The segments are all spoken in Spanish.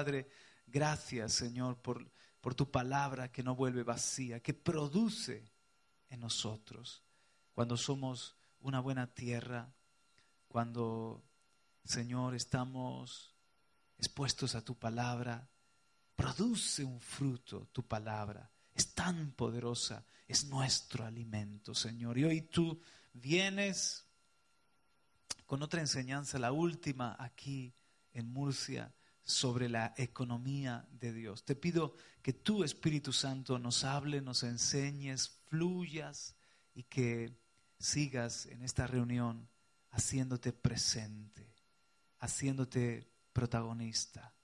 Padre, gracias, Señor, por, tu palabra que no vuelve vacía, que produce en nosotros cuando somos una buena tierra, cuando, Señor, estamos expuestos a tu palabra, produce un fruto tu palabra. Es tan poderosa, es nuestro alimento, Señor. Y hoy tú vienes con otra enseñanza, la última aquí en Murcia, sobre la economía de Dios. Te pido que tú, Espíritu Santo, nos hable, nos enseñes, fluyas y que sigas en esta reunión haciéndote presente, haciéndote protagonista,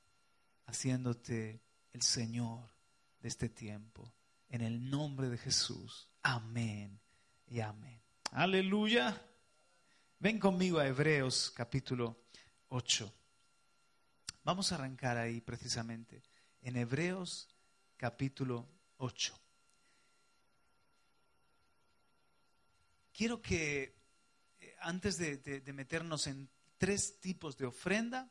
haciéndote el Señor de este tiempo. En el nombre de Jesús. Amén y amén. Aleluya. Ven conmigo a Hebreos capítulo 8. Vamos a arrancar ahí precisamente, en Hebreos capítulo 8. Quiero que, eh, antes de, de meternos en tres tipos de ofrenda,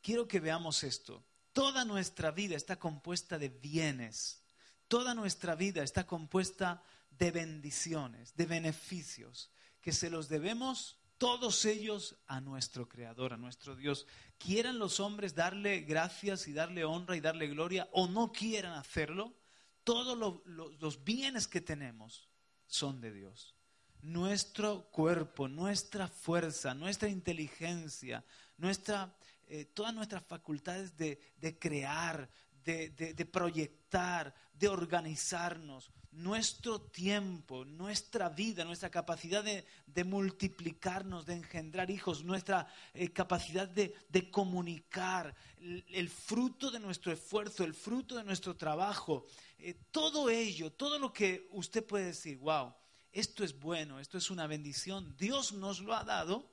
quiero que veamos esto. Toda nuestra vida está compuesta de bienes. Toda nuestra vida está compuesta de bendiciones, de beneficios, que se los debemos todos ellos a nuestro Creador, a nuestro Dios. Quieran los hombres darle gracias y darle honra y darle gloria o no quieran hacerlo, todos los bienes que tenemos son de Dios. Nuestro cuerpo, nuestra fuerza, nuestra inteligencia, nuestra, eh, todas nuestras facultades de, crear, de, proyectar, de organizarnos, nuestro tiempo, nuestra vida, nuestra capacidad de, multiplicarnos, de engendrar hijos, nuestra eh, capacidad de, comunicar, el, fruto de nuestro esfuerzo, el fruto de nuestro trabajo, eh, todo ello, todo lo que usted puede decir, wow, esto es bueno, esto es una bendición, Dios nos lo ha dado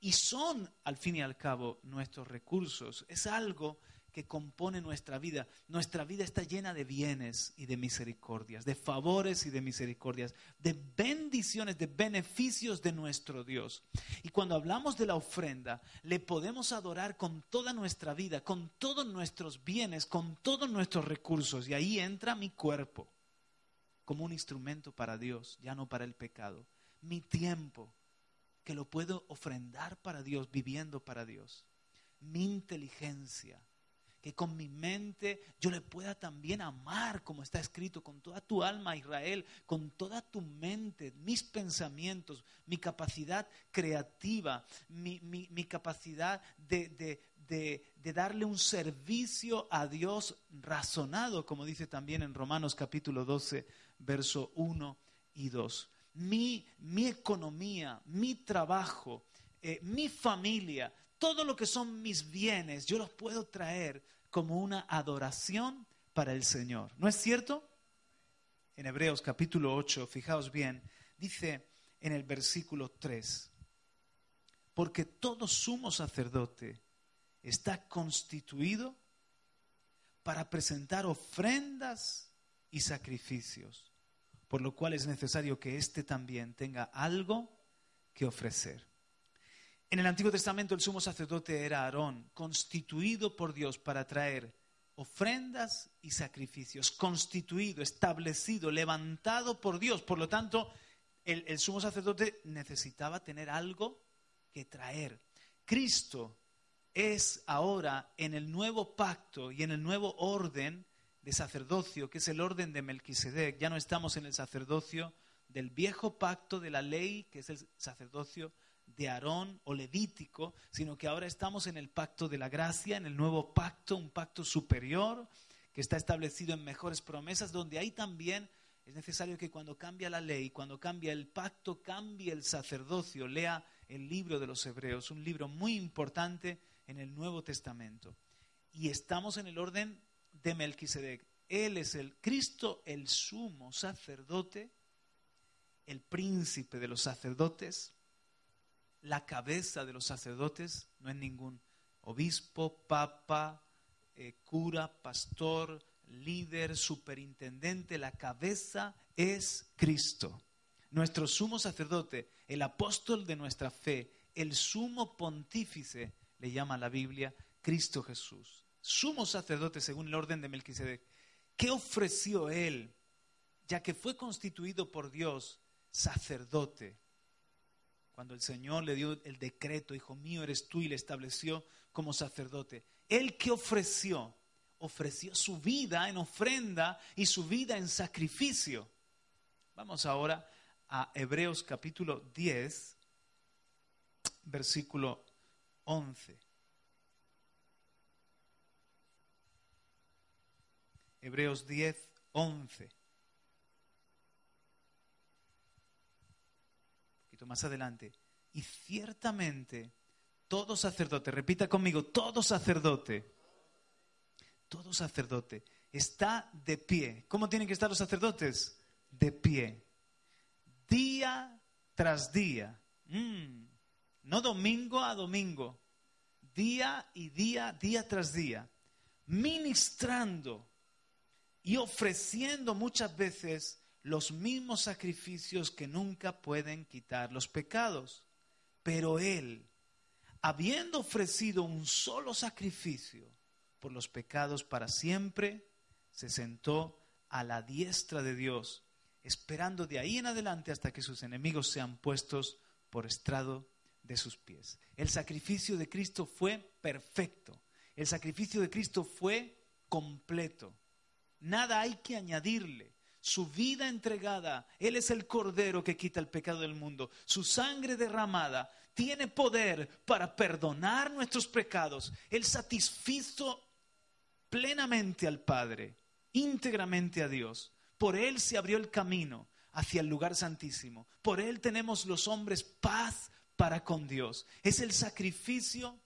y son, al fin y al cabo, nuestros recursos. Es algo que compone nuestra vida. Nuestra vida está llena de bienes y de misericordias, de favores y de misericordias, de bendiciones, de beneficios de nuestro Dios. Y cuando hablamos de la ofrenda, le podemos adorar con toda nuestra vida, con todos nuestros bienes, con todos nuestros recursos. Y ahí entra mi cuerpo como un instrumento para Dios, ya no para el pecado. Mi tiempo, que lo puedo ofrendar para Dios, viviendo para Dios. Mi inteligencia, que con mi mente yo le pueda también amar, como está escrito, con toda tu alma, Israel, con toda tu mente, mis pensamientos, mi capacidad creativa, mi, capacidad de, de, darle un servicio a Dios razonado, como dice también en Romanos capítulo 12, verso 1 y 2 mi, economía, mi trabajo, eh, mi familia, todo lo que son mis bienes, yo los puedo traer como una adoración para el Señor. ¿No es cierto? En Hebreos capítulo 8, fijaos bien, dice en el versículo 3, porque todo sumo sacerdote está constituido para presentar ofrendas y sacrificios por lo cual es necesario que éste también tenga algo que ofrecer. En el Antiguo Testamento el sumo sacerdote era Aarón, constituido por Dios para traer ofrendas y sacrificios, constituido, establecido, levantado por Dios. Por lo tanto, el, sumo sacerdote necesitaba tener algo que traer. Cristo es ahora en el nuevo pacto y en el nuevo orden de sacerdocio, que es el orden de Melquisedec. Ya no estamos en el sacerdocio del viejo pacto de la ley, que es el sacerdocio de Aarón o levítico, sino que ahora estamos en el pacto de la gracia, en el nuevo pacto, un pacto superior que está establecido en mejores promesas, donde ahí también es necesario que cuando cambia la ley, cuando cambia el pacto, cambie el sacerdocio. Lea el libro de los Hebreos, un libro muy importante en el Nuevo Testamento. Y estamos en el orden de Melquisedec. Él es el Cristo, el sumo sacerdote, el príncipe de los sacerdotes, la cabeza de los sacerdotes, no es ningún obispo, papa, eh, cura, pastor, líder, superintendente, la cabeza es Cristo. Nuestro sumo sacerdote, el apóstol de nuestra fe, el sumo pontífice, le llama la Biblia, Cristo Jesús sumo sacerdote según el orden de Melquisedec, ¿qué ofreció él? Ya que fue constituido por Dios sacerdote. Cuando el Señor le dio el decreto, hijo mío eres tú, y le estableció como sacerdote. ¿Él qué ofreció? Ofreció su vida en ofrenda y su vida en sacrificio. Vamos ahora a Hebreos capítulo 10, versículo 11. Hebreos 10, 11. Más adelante. Y ciertamente todo sacerdote, repita conmigo, todo sacerdote, todo sacerdote está de pie. ¿Cómo tienen que estar los sacerdotes? De pie. Día tras día. Mm. No domingo a domingo. Día y día, día tras día. Ministrando y ofreciendo muchas veces los mismos sacrificios que nunca pueden quitar los pecados. Pero Él, habiendo ofrecido un solo sacrificio por los pecados para siempre, se sentó a la diestra de Dios, esperando de ahí en adelante hasta que sus enemigos sean puestos por estrado de sus pies. El sacrificio de Cristo fue perfecto. El sacrificio de Cristo fue completo. Nada hay que añadirle. Su vida entregada, Él es el Cordero que quita el pecado del mundo. Su sangre derramada tiene poder para perdonar nuestros pecados. Él satisfizo plenamente al Padre, íntegramente a Dios. Por Él se abrió el camino hacia el lugar santísimo. Por Él tenemos los hombres paz para con Dios. Es el sacrificio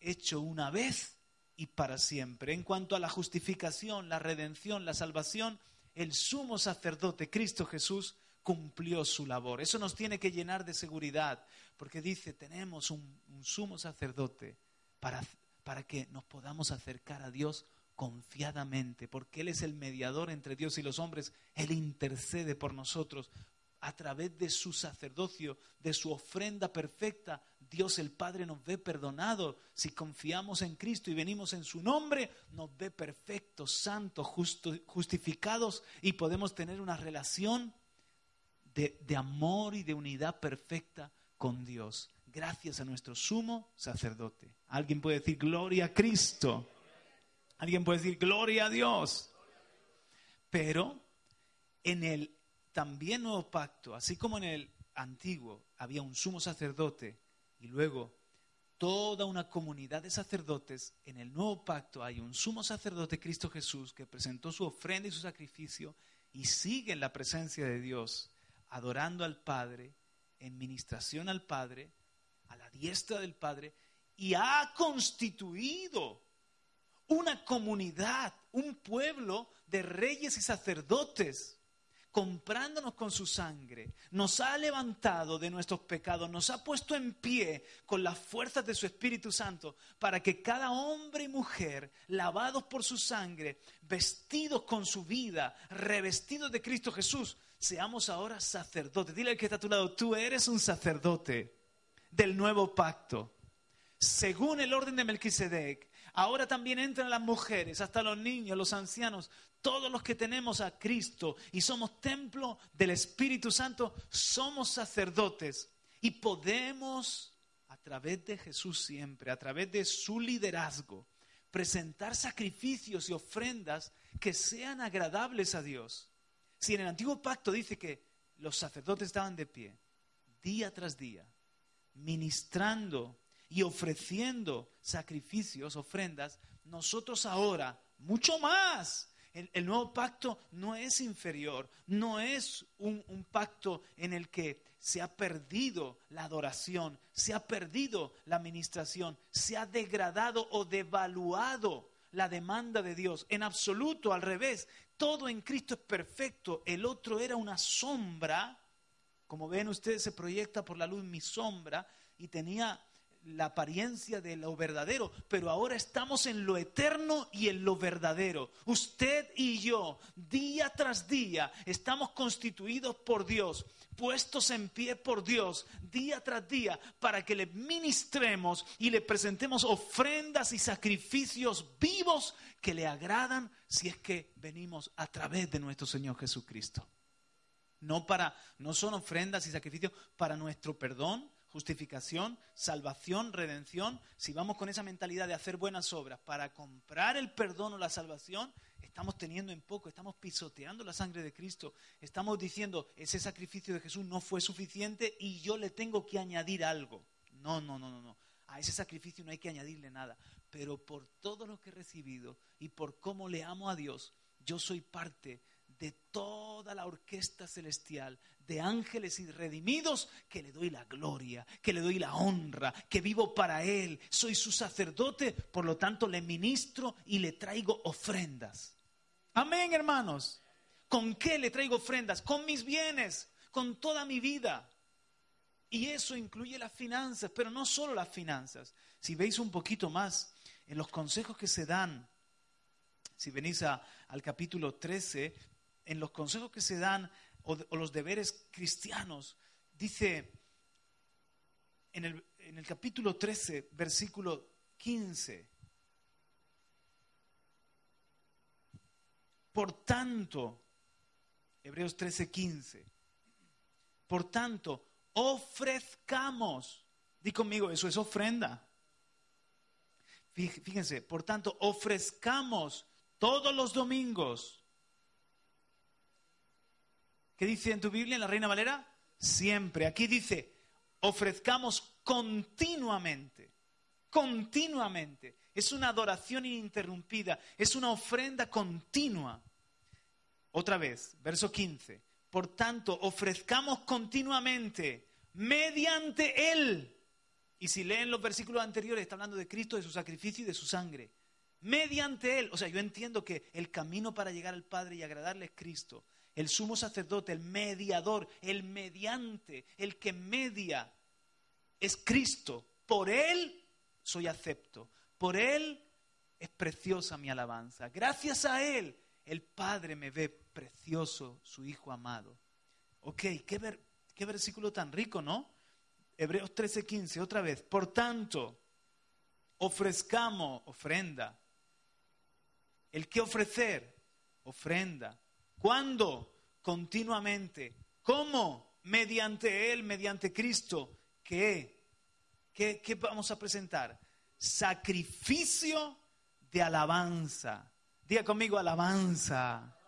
hecho una vez y para siempre. En cuanto a la justificación, la redención, la salvación, el sumo sacerdote Cristo Jesús cumplió su labor. Eso nos tiene que llenar de seguridad, porque dice, tenemos un, sumo sacerdote para, para que nos podamos acercar a Dios confiadamente, porque Él es el mediador entre Dios y los hombres, Él intercede por nosotros a través de su sacerdocio, de su ofrenda perfecta, Dios el Padre nos ve perdonado. Si confiamos en Cristo y venimos en su nombre, nos ve perfectos, santos, justificados y podemos tener una relación de, de amor y de unidad perfecta con Dios. Gracias a nuestro sumo sacerdote. Alguien puede decir gloria a Cristo. Alguien puede decir gloria a Dios. Pero en el también nuevo pacto, así como en el antiguo había un sumo sacerdote y luego toda una comunidad de sacerdotes, en el nuevo pacto hay un sumo sacerdote, Cristo Jesús, que presentó su ofrenda y su sacrificio y sigue en la presencia de Dios, adorando al Padre, en ministración al Padre, a la diestra del Padre, y ha constituido una comunidad, un pueblo de reyes y sacerdotes comprándonos con su sangre, nos ha levantado de nuestros pecados, nos ha puesto en pie con las fuerzas de su Espíritu Santo, para que cada hombre y mujer, lavados por su sangre, vestidos con su vida, revestidos de Cristo Jesús, seamos ahora sacerdotes. Dile al que está a tu lado, tú eres un sacerdote del nuevo pacto. Según el orden de Melquisedec, Ahora también entran las mujeres, hasta los niños, los ancianos, todos los que tenemos a Cristo y somos templo del Espíritu Santo, somos sacerdotes y podemos, a través de Jesús siempre, a través de su liderazgo, presentar sacrificios y ofrendas que sean agradables a Dios. Si en el antiguo pacto dice que los sacerdotes estaban de pie, día tras día, ministrando y ofreciendo sacrificios, ofrendas, nosotros ahora, mucho más, el, nuevo pacto no es inferior, no es un, un pacto en el que se ha perdido la adoración, se ha perdido la administración, se ha degradado o devaluado la demanda de Dios. En absoluto, al revés, todo en Cristo es perfecto. El otro era una sombra, como ven ustedes, se proyecta por la luz mi sombra y tenía la apariencia de lo verdadero, pero ahora estamos en lo eterno y en lo verdadero. Usted y yo, día tras día, estamos constituidos por Dios, puestos en pie por Dios, día tras día, para que le ministremos y le presentemos ofrendas y sacrificios vivos que le agradan si es que venimos a través de nuestro Señor Jesucristo. No para no son ofrendas y sacrificios para nuestro perdón, justificación, salvación, redención, si vamos con esa mentalidad de hacer buenas obras para comprar el perdón o la salvación, estamos teniendo en poco, estamos pisoteando la sangre de Cristo, estamos diciendo, ese sacrificio de Jesús no fue suficiente y yo le tengo que añadir algo. No, no, no, no, no. A ese sacrificio no hay que añadirle nada. Pero por todo lo que he recibido y por cómo le amo a Dios, yo soy parte de toda la orquesta celestial, de ángeles y redimidos, que le doy la gloria, que le doy la honra, que vivo para Él. Soy su sacerdote, por lo tanto le ministro y le traigo ofrendas. Amén, hermanos. ¿Con qué le traigo ofrendas? Con mis bienes, con toda mi vida. Y eso incluye las finanzas, pero no solo las finanzas. Si veis un poquito más en los consejos que se dan, si venís al capítulo 13, en los consejos que se dan o, los deberes cristianos, dice en el, en el capítulo 13, versículo 15, por tanto, Hebreos 13, 15, por tanto, ofrezcamos, di conmigo, eso es ofrenda. Fíjense, por tanto, ofrezcamos todos los domingos ¿Qué dice en tu Biblia, en la Reina Valera? Siempre. Aquí dice, ofrezcamos continuamente, continuamente. Es una adoración ininterrumpida, es una ofrenda continua. Otra vez, verso 15. Por tanto, ofrezcamos continuamente mediante Él. Y si leen los versículos anteriores, está hablando de Cristo, de su sacrificio y de su sangre. Mediante Él. O sea, yo entiendo que el camino para llegar al Padre y agradarle es Cristo el sumo sacerdote, el mediador, el mediante, el que media, es Cristo. Por Él soy acepto. Por Él es preciosa mi alabanza. Gracias a Él, el Padre me ve precioso, su Hijo amado. Ok, qué, qué versículo tan rico, ¿no? Hebreos 13:15, otra vez. Por tanto, ofrezcamos ofrenda. ¿El qué ofrecer? Ofrenda. ¿Cuándo? Continuamente. ¿Cómo? Mediante Él, mediante Cristo. ¿Qué? ¿Qué, qué vamos a presentar? Sacrificio de alabanza. Diga conmigo alabanza.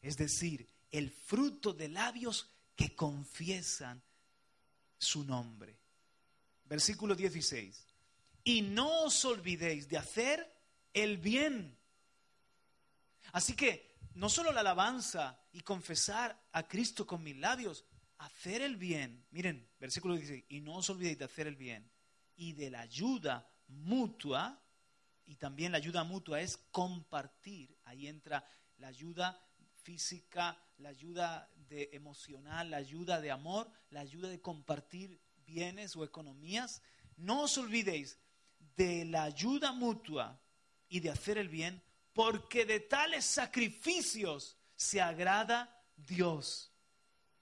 Es decir, el fruto de labios que confiesan su nombre. Versículo 16. Y no os olvidéis de hacer el bien. Así que no solo la alabanza y confesar a Cristo con mis labios, hacer el bien. Miren, versículo 16, y no os olvidéis de hacer el bien y de la ayuda mutua, y también la ayuda mutua es compartir, ahí entra la ayuda física, la ayuda de emocional, la ayuda de amor, la ayuda de compartir bienes o economías. No os olvidéis de la ayuda mutua y de hacer el bien, porque de tales sacrificios se agrada Dios.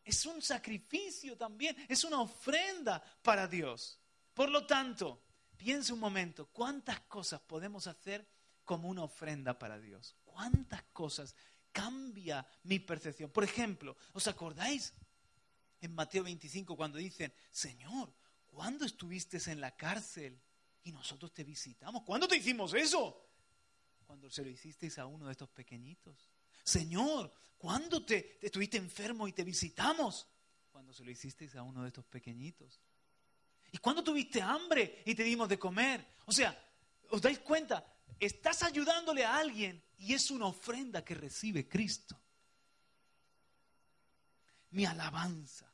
Es un sacrificio también, es una ofrenda para Dios. Por lo tanto, piense un momento, ¿cuántas cosas podemos hacer como una ofrenda para Dios? ¿Cuántas cosas cambia mi percepción? Por ejemplo, ¿os acordáis en Mateo 25 cuando dicen, Señor, ¿cuándo estuviste en la cárcel y nosotros te visitamos? ¿Cuándo te hicimos eso? Cuando se lo hicisteis a uno de estos pequeñitos? Señor, ¿cuándo te, estuviste enfermo y te visitamos? Cuando se lo hicisteis a uno de estos pequeñitos. ¿Y cuándo tuviste hambre y te dimos de comer? O sea, ¿os dais cuenta? Estás ayudándole a alguien y es una ofrenda que recibe Cristo. Mi alabanza,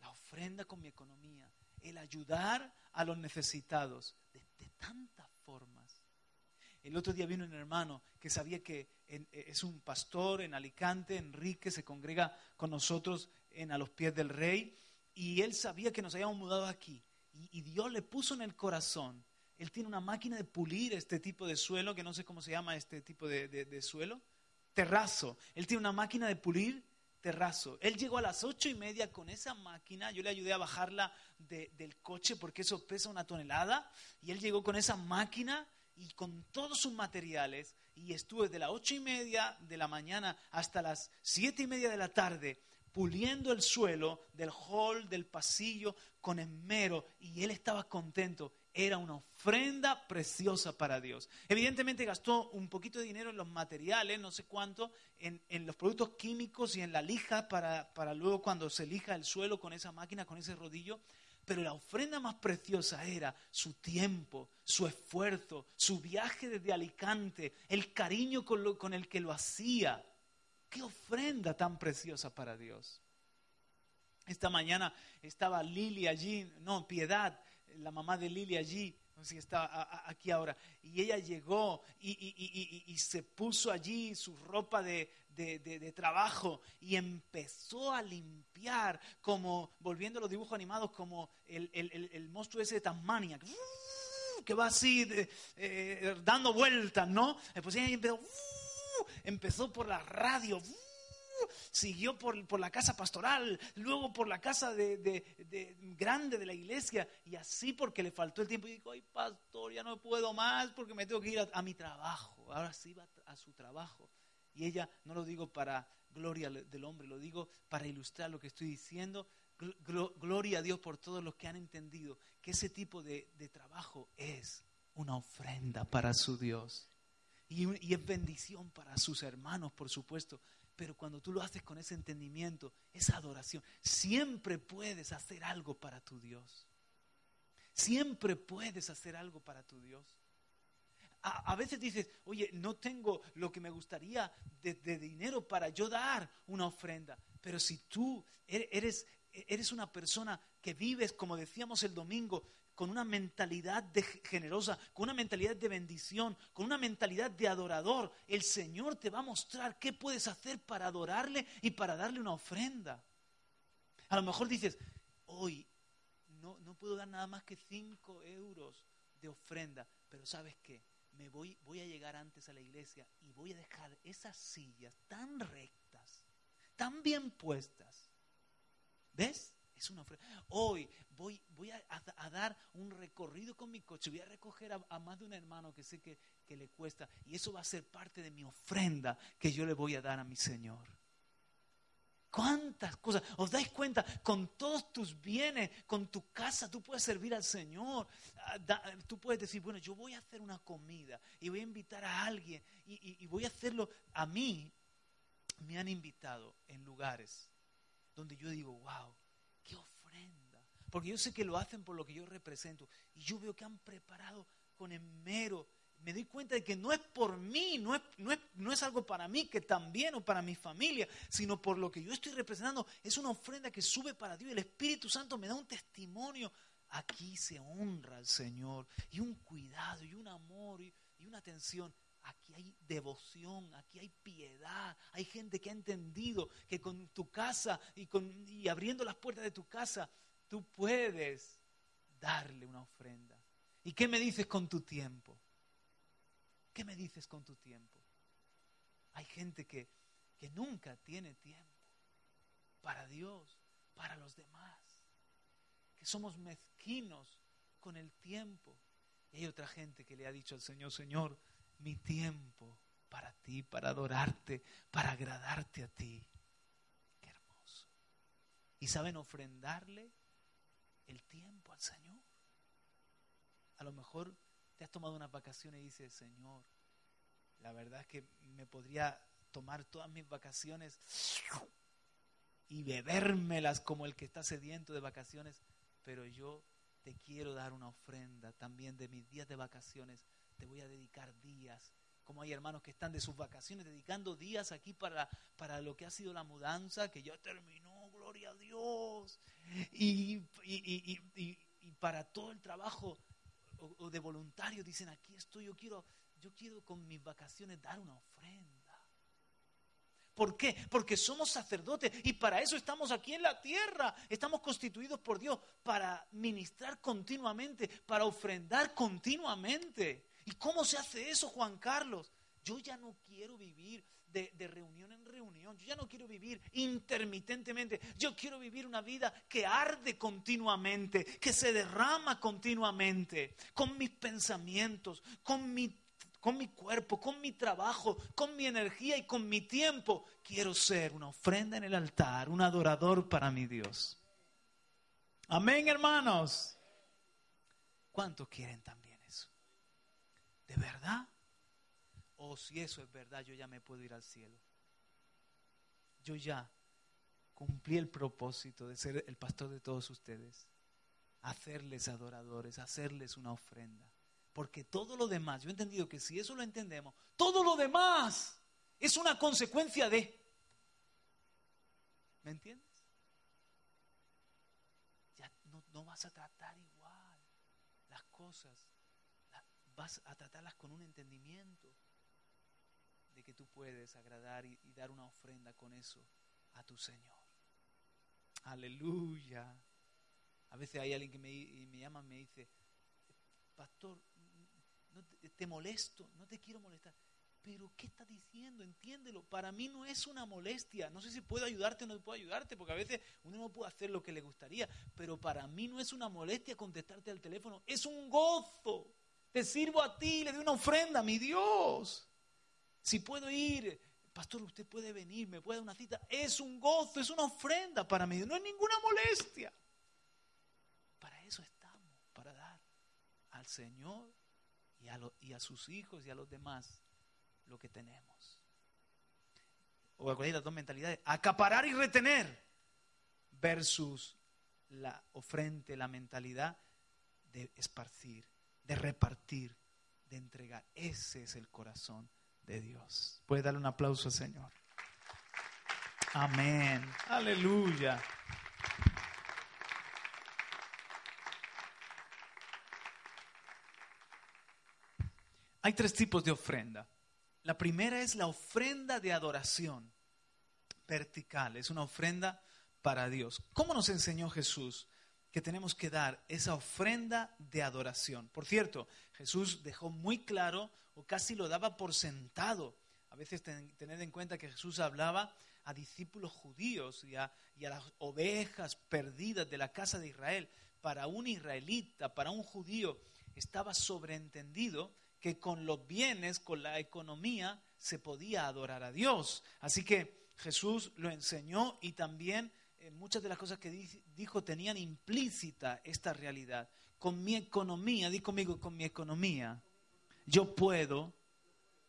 la ofrenda con mi economía, el ayudar a los necesitados de, de tantas formas el otro día vino un hermano que sabía que e, es un pastor en Alicante, Enrique, se congrega con nosotros en A los pies del rey, y él sabía que nos habíamos mudado aquí. y, Dios le puso en el corazón. Él tiene una máquina de pulir este tipo de suelo, que no sé cómo se llama este tipo de, suelo. Terrazo. Él tiene una máquina de pulir terrazo. Él llegó a las ocho y media con esa máquina. Yo le ayudé a bajarla del coche porque eso pesa una tonelada. Y él llegó con esa máquina y con todos sus materiales. Y estuve de las ocho y media de la mañana hasta las siete y media de la tarde puliendo el suelo del hall, del pasillo, con esmero, y él estaba contento. Era una ofrenda preciosa para Dios. Evidentemente gastó un poquito de dinero en los materiales, no sé cuánto, en, los productos químicos y en la lija para, para luego cuando se lija el suelo con esa máquina, con ese rodillo. Pero la ofrenda más preciosa era su tiempo, su esfuerzo, su viaje desde Alicante, el cariño con, con el que lo hacía. Qué ofrenda tan preciosa para Dios. Esta mañana estaba Lili allí, no, Piedad, la mamá de Lili allí, no sé está aquí ahora, y ella llegó y, se puso allí su ropa de, trabajo y empezó a limpiar, como, volviendo a los dibujos animados, como el, monstruo ese de Tasmania, que va así eh, dando vueltas, ¿no? Pues ella empezó empezó por la radio. Siguió por, la casa pastoral, luego por la casa de, grande de la iglesia, y así porque le faltó el tiempo. Y dijo, ay pastor, ya no puedo más porque me tengo que ir a, mi trabajo. Ahora sí va a su trabajo. Y ella, no lo digo para gloria del hombre, lo digo para ilustrar lo que estoy diciendo. Gloria a Dios por todos los que han entendido que ese tipo de trabajo es una ofrenda para su Dios. Y, es bendición para sus hermanos, por supuesto. Pero cuando tú lo haces con ese entendimiento, esa adoración, siempre puedes hacer algo para tu Dios. Siempre puedes hacer algo para tu Dios. A, veces dices, oye, no tengo lo que me gustaría de, de, dinero para yo dar una ofrenda. Pero si tú eres, eres una persona que vives, como decíamos el domingo, con una mentalidad de generosa, con una mentalidad de bendición, con una mentalidad de adorador, el Señor te va a mostrar qué puedes hacer para adorarle y para darle una ofrenda. A lo mejor dices, hoy no, no puedo dar nada más que cinco euros de ofrenda, pero ¿sabes qué? Me voy, voy a llegar antes a la iglesia y voy a dejar esas sillas tan rectas, tan bien puestas. ¿Ves? Es una ofrenda. Hoy voy, voy a, dar un recorrido con mi coche, voy a recoger a, más de un hermano que sé que, le cuesta y eso va a ser parte de mi ofrenda que yo le voy a dar a mi Señor. ¿Cuántas cosas? ¿Os dais cuenta? Con todos tus bienes, con tu casa, tú puedes servir al Señor. Ah, tú puedes decir, bueno, yo voy a hacer una comida y voy a invitar a alguien y, y voy a hacerlo. A mí me han invitado en lugares donde yo digo, wow. Porque yo sé que lo hacen por lo que yo represento. Y yo veo que han preparado con esmero. Me doy cuenta de que no es por mí, no es, no, es, no es algo para mí, que también o para mi familia, sino por lo que yo estoy representando. Es una ofrenda que sube para Dios. El Espíritu Santo me da un testimonio. Aquí se honra al Señor. Y un cuidado, y un amor, y, y una atención. Aquí hay devoción, aquí hay piedad, hay gente que ha entendido que con tu casa y, con, y abriendo las puertas de tu casa, tú puedes darle una ofrenda. ¿Y qué me dices con tu tiempo? ¿Qué me dices con tu tiempo? Hay gente que, que nunca tiene tiempo para Dios, para los demás, que somos mezquinos con el tiempo. Y hay otra gente que le ha dicho al Señor, Señor, mi tiempo para ti, para adorarte, para agradarte a ti. Qué hermoso. Y saben ofrendarle el tiempo al Señor. A lo mejor te has tomado unas vacaciones y dices, Señor, la verdad es que me podría tomar todas mis vacaciones y bebérmelas como el que está sediento de vacaciones, pero yo te quiero dar una ofrenda también de mis días de vacaciones te voy a dedicar días. Como hay hermanos que están de sus vacaciones dedicando días aquí para, para lo que ha sido la mudanza, que ya terminó, gloria a Dios. Y, para todo el trabajo o, de voluntario dicen, aquí estoy, yo quiero, yo quiero con mis vacaciones dar una ofrenda. ¿Por qué? Porque somos sacerdotes y para eso estamos aquí en la tierra. Estamos constituidos por Dios para ministrar continuamente, para ofrendar continuamente. ¿Y cómo se hace eso, Juan Carlos? Yo ya no quiero vivir de, reunión en reunión. Yo ya no quiero vivir intermitentemente. Yo quiero vivir una vida que arde continuamente, que se derrama continuamente, con mis pensamientos, con mi, con mi cuerpo, con mi trabajo, con mi energía y con mi tiempo. Quiero ser una ofrenda en el altar, un adorador para mi Dios. Amén, hermanos. ¿Cuántos quieren también eso? ¿De verdad? Oh, si eso es verdad, yo ya me puedo ir al cielo. Yo ya cumplí el propósito de ser el pastor de todos ustedes, hacerles adoradores, hacerles una ofrenda. Porque todo lo demás, yo he entendido que si eso lo entendemos, todo lo demás es una consecuencia de... ¿Me entiendes? Ya no, vas a tratar igual las cosas, vas a tratarlas con un entendimiento que tú puedes agradar y, dar una ofrenda con eso a tu Señor. Aleluya. A veces hay alguien que me, me llama y me dice, pastor, te, molesto, no te quiero molestar. Pero ¿qué está diciendo? Entiéndelo. Para mí no es una molestia. No sé si puedo ayudarte o no puedo ayudarte, porque a veces uno no puede hacer lo que le gustaría. Pero para mí no es una molestia contestarte al teléfono. Es un gozo. Te sirvo a ti, le doy una ofrenda a mi Dios. Si puedo ir, pastor, usted puede venir, me puede dar una cita. Es un gozo, es una ofrenda para mí, no es ninguna molestia. Para eso estamos, para dar al Señor y a, sus hijos y a los demás lo que tenemos. O acordáis las dos mentalidades, acaparar y retener versus la ofrenda, la mentalidad de esparcir, de repartir, de entregar. Ese es el corazón de Dios. Puede darle un aplauso al Señor. Amén. Aleluya. Hay tres tipos de ofrenda. La primera es la ofrenda de adoración vertical, es una ofrenda para Dios. ¿Cómo nos enseñó Jesús que tenemos que dar esa ofrenda de adoración? Por cierto, Jesús dejó muy claro casi lo daba por sentado. A veces tened en cuenta que Jesús hablaba a discípulos judíos y a, y a, las ovejas perdidas de la casa de Israel. Para un israelita, para un judío, estaba sobreentendido que con los bienes, con la economía, se podía adorar a Dios. Así que Jesús lo enseñó y también eh, muchas de las cosas que dijo tenían implícita esta realidad. Con mi economía, di conmigo, con mi economía, yo puedo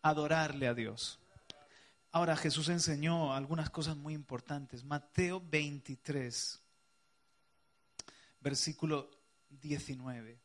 adorarle a Dios. Ahora Jesús enseñó algunas cosas muy importantes. Mateo 23, versículo 19.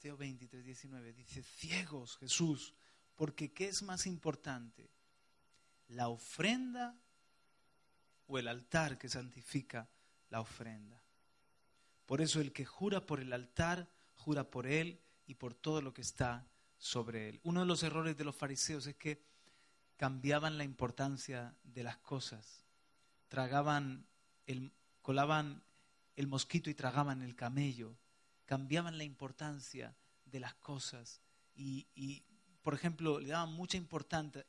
Mateo 23, 19 dice, ciegos Jesús, porque ¿qué es más importante? ¿La ofrenda o el altar que santifica la ofrenda? Por eso el que jura por el altar, jura por él y por todo lo que está sobre él. Uno de los errores de los fariseos es que cambiaban la importancia de las cosas. Tragaban el, colaban el mosquito y tragaban el camello cambiaban la importancia de las cosas y, por ejemplo, le daban mucha importancia,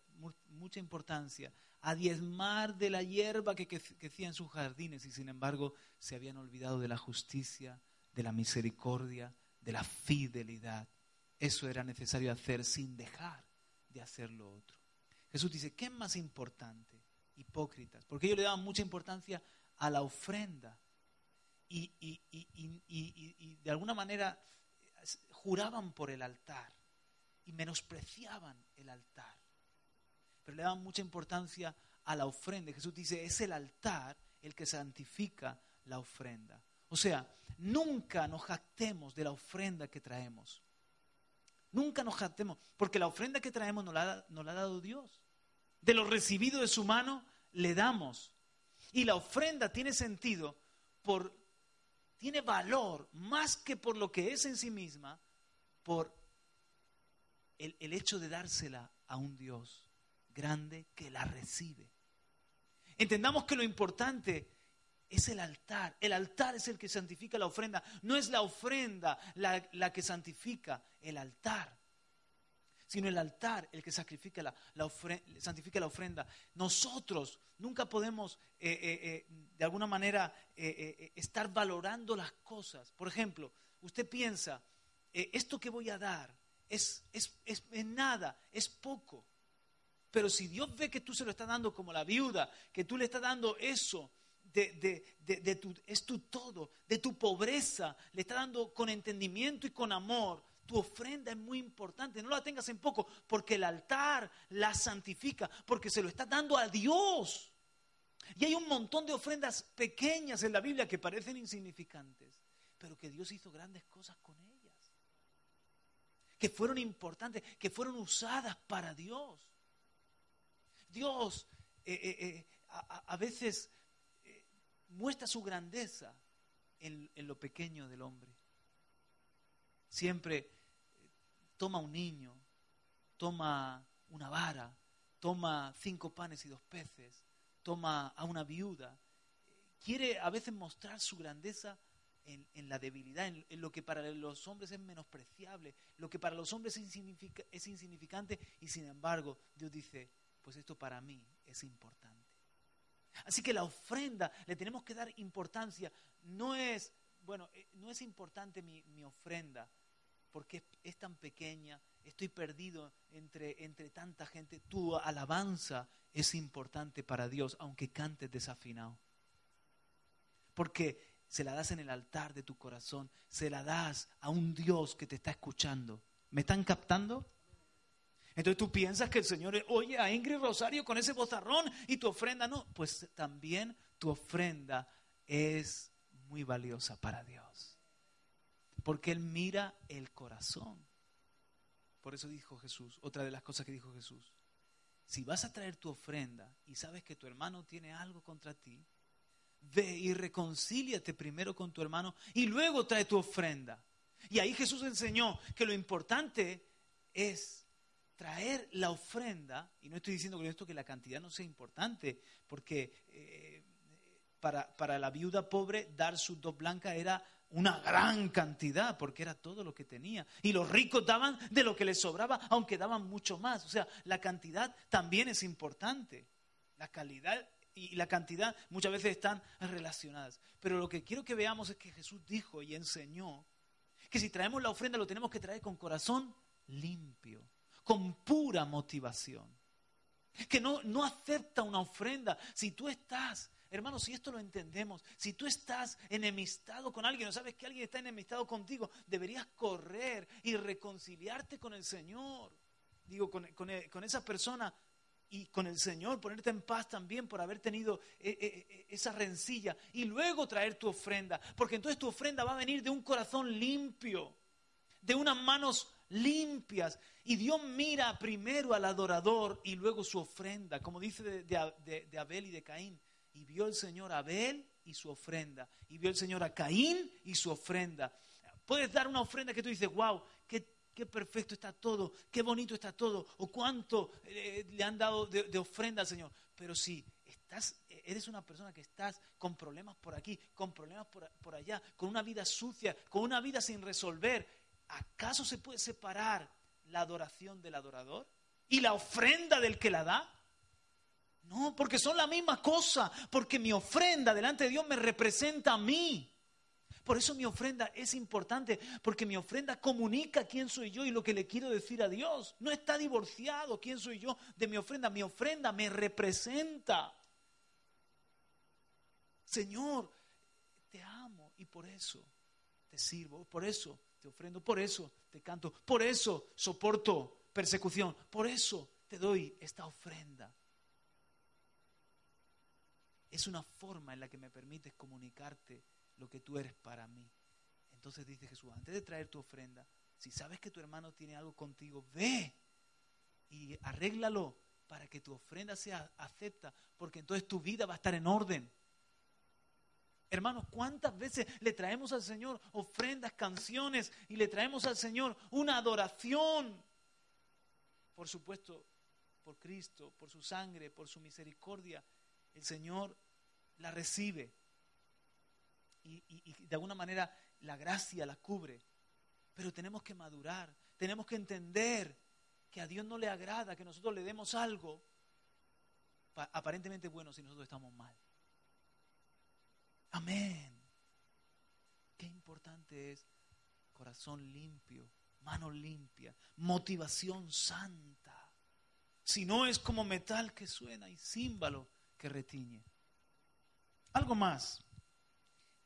mucha importancia a diezmar de la hierba que crecía en sus jardines y sin embargo se habían olvidado de la justicia, de la misericordia, de la fidelidad. Eso era necesario hacer sin dejar de hacer lo otro. Jesús dice, ¿qué es más importante? Hipócritas, porque ellos le daban mucha importancia a la ofrenda y, de alguna manera juraban por el altar y menospreciaban el altar. Pero le daban mucha importancia a la ofrenda. Jesús dice, es el altar el que santifica la ofrenda. O sea, nunca nos jactemos de la ofrenda que traemos. Nunca nos jactemos, porque la ofrenda que traemos nos la, nos la ha dado Dios. De lo recibido de su mano, le damos. Y la ofrenda tiene sentido por, tiene valor más que por lo que es en sí misma, por el, hecho de dársela a un Dios grande que la recibe. Entendamos que lo importante es el altar. El altar es el que santifica la ofrenda. No es la ofrenda la, que santifica el altar, sino el altar el que sacrifica la, santifica la ofrenda. Nosotros nunca podemos, eh, eh, eh, de alguna manera, estar valorando las cosas. Por ejemplo, usted piensa, esto que voy a dar es, es, es nada, es poco. Pero si Dios ve que tú se lo estás dando como la viuda, que tú le estás dando eso, de, tu, es tu todo, de tu pobreza, le estás dando con entendimiento y con amor, tu ofrenda es muy importante, no la tengas en poco, porque el altar la santifica, porque se lo estás dando a Dios. Y hay un montón de ofrendas pequeñas en la Biblia que parecen insignificantes, pero que Dios hizo grandes cosas con ellas, que fueron importantes, que fueron usadas para Dios. Dios eh, eh, eh, a, veces muestra su grandeza en, lo pequeño del hombre. Siempre toma un niño, toma una vara, toma cinco panes y dos peces, toma a una viuda. Quiere a veces mostrar su grandeza en, la debilidad, en, lo que para los hombres es menospreciable, lo que para los hombres es insignificante y sin embargo Dios dice, pues esto para mí es importante. Así que la ofrenda le tenemos que dar importancia. No es, bueno, eh, no es importante mi, ofrenda porque es, tan pequeña, estoy perdido entre, entre tanta gente. Tu alabanza es importante para Dios, aunque cantes desafinado. Porque se la das en el altar de tu corazón, se la das a un Dios que te está escuchando. ¿Me están captando? Entonces tú piensas que el Señor oye a Ingrid Rosario con ese bozarrón y tu ofrenda no. Pues también tu ofrenda es muy valiosa para Dios. Porque Él mira el corazón. Por eso dijo Jesús, otra de las cosas que dijo Jesús. Si vas a traer tu ofrenda y sabes que tu hermano tiene algo contra ti, ve y reconcíliate primero con tu hermano y luego trae tu ofrenda. Y ahí Jesús enseñó que lo importante es traer la ofrenda, y no estoy diciendo con esto que la cantidad no sea importante, porque eh, para, para, la viuda pobre dar sus dos blancas era una gran cantidad, porque era todo lo que tenía. Y los ricos daban de lo que les sobraba, aunque daban mucho más. O sea, la cantidad también es importante. La calidad y la cantidad muchas veces están relacionadas. Pero lo que quiero que veamos es que Jesús dijo y enseñó que si traemos la ofrenda lo tenemos que traer con corazón limpio con pura motivación. Que no, no acepta una ofrenda. Si tú estás, hermano, si esto lo entendemos, si tú estás enemistado con alguien o sabes que alguien está enemistado contigo, deberías correr y reconciliarte con el Señor. Digo, con, con, esa persona y con el Señor, ponerte en paz también por haber tenido eh, eh, eh, esa rencilla y luego traer tu ofrenda, porque entonces tu ofrenda va a venir de un corazón limpio, de unas manos limpias. Y Dios mira primero al adorador y luego su ofrenda, como dice de, Abel y de Caín. Y vio el Señor a Abel y su ofrenda. Y vio el Señor a Caín y su ofrenda. Puedes dar una ofrenda que tú dices, wow, qué, perfecto está todo, qué bonito está todo, o cuánto eh, le han dado de, ofrenda al Señor. Pero si estás, eres una persona que estás con problemas por aquí, con problemas por allá, con una vida sucia, con una vida sin resolver, ¿acaso se puede separar la adoración del adorador y la ofrenda del que la da? No, porque son la misma cosa, porque mi ofrenda delante de Dios me representa a mí. Por eso mi ofrenda es importante, porque mi ofrenda comunica quién soy yo y lo que le quiero decir a Dios. No está divorciado quién soy yo de mi ofrenda, mi ofrenda me representa. Señor, te amo y por eso te sirvo, por eso te ofrendo, por eso te canto, por eso soporto persecución, por eso te doy esta ofrenda. Es una forma en la que me permites comunicarte lo que tú eres para mí. Entonces dice Jesús, antes de traer tu ofrenda, si sabes que tu hermano tiene algo contigo, ve y arréglalo para que tu ofrenda sea acepta, porque entonces tu vida va a estar en orden. Hermanos, ¿cuántas veces le traemos al Señor ofrendas, canciones y le traemos al Señor una adoración? Por supuesto, por Cristo, por su sangre, por su misericordia, el Señor la recibe. Y, de alguna manera la gracia la cubre. Pero tenemos que madurar, tenemos que entender que a Dios no le agrada que nosotros le demos algo aparentemente bueno si nosotros estamos mal. Amén. Qué importante es corazón limpio, mano limpia, motivación santa. Si no es como metal que suena y címbalo que retiñe. Algo más,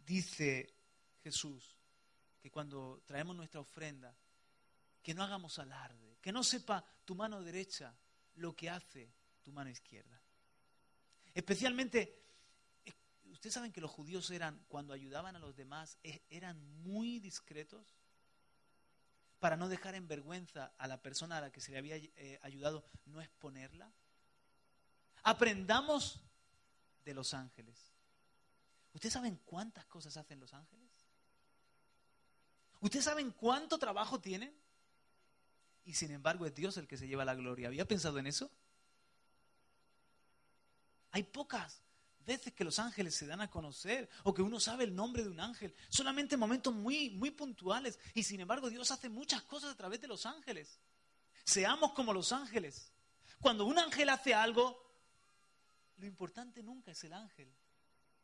dice Jesús, que cuando traemos nuestra ofrenda, que no hagamos alarde, que no sepa tu mano derecha lo que hace tu mano izquierda. Especialmente ustedes saben que los judíos eran, cuando ayudaban a los demás, e, eran muy discretos para no dejar en vergüenza a la persona a la que se le había eh, ayudado, no exponerla. Aprendamos de los ángeles. ¿Ustedes saben cuántas cosas hacen los ángeles? ¿Ustedes saben cuánto trabajo tienen? Y sin embargo es Dios el que se lleva la gloria. ¿Había pensado en eso? Hay pocas veces que los ángeles se dan a conocer o que uno sabe el nombre de un ángel, solamente en momentos muy, muy puntuales. Y sin embargo Dios hace muchas cosas a través de los ángeles. Seamos como los ángeles. Cuando un ángel hace algo, lo importante nunca es el ángel,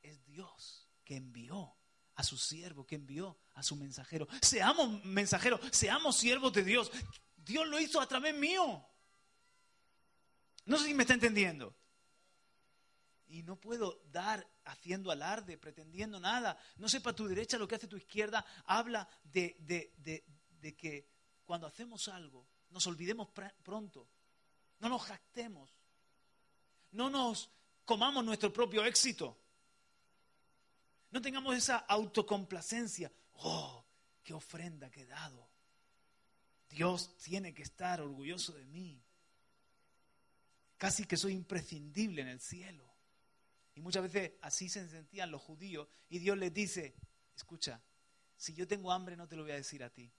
es Dios que envió a su siervo, que envió a su mensajero. Seamos mensajeros, seamos siervos de Dios. Dios lo hizo a través mío. No sé si me está entendiendo y no puedo dar haciendo alarde, pretendiendo nada. No sepa tu derecha lo que hace tu izquierda. Habla de, de, que cuando hacemos algo nos olvidemos pronto. No nos jactemos. No nos comamos nuestro propio éxito. No tengamos esa autocomplacencia. Oh, qué ofrenda que he dado. Dios tiene que estar orgulloso de mí. Casi que soy imprescindible en el cielo. Y muchas veces así se sentían los judíos. Y Dios les dice, escucha, si yo tengo hambre no te lo voy a decir a ti.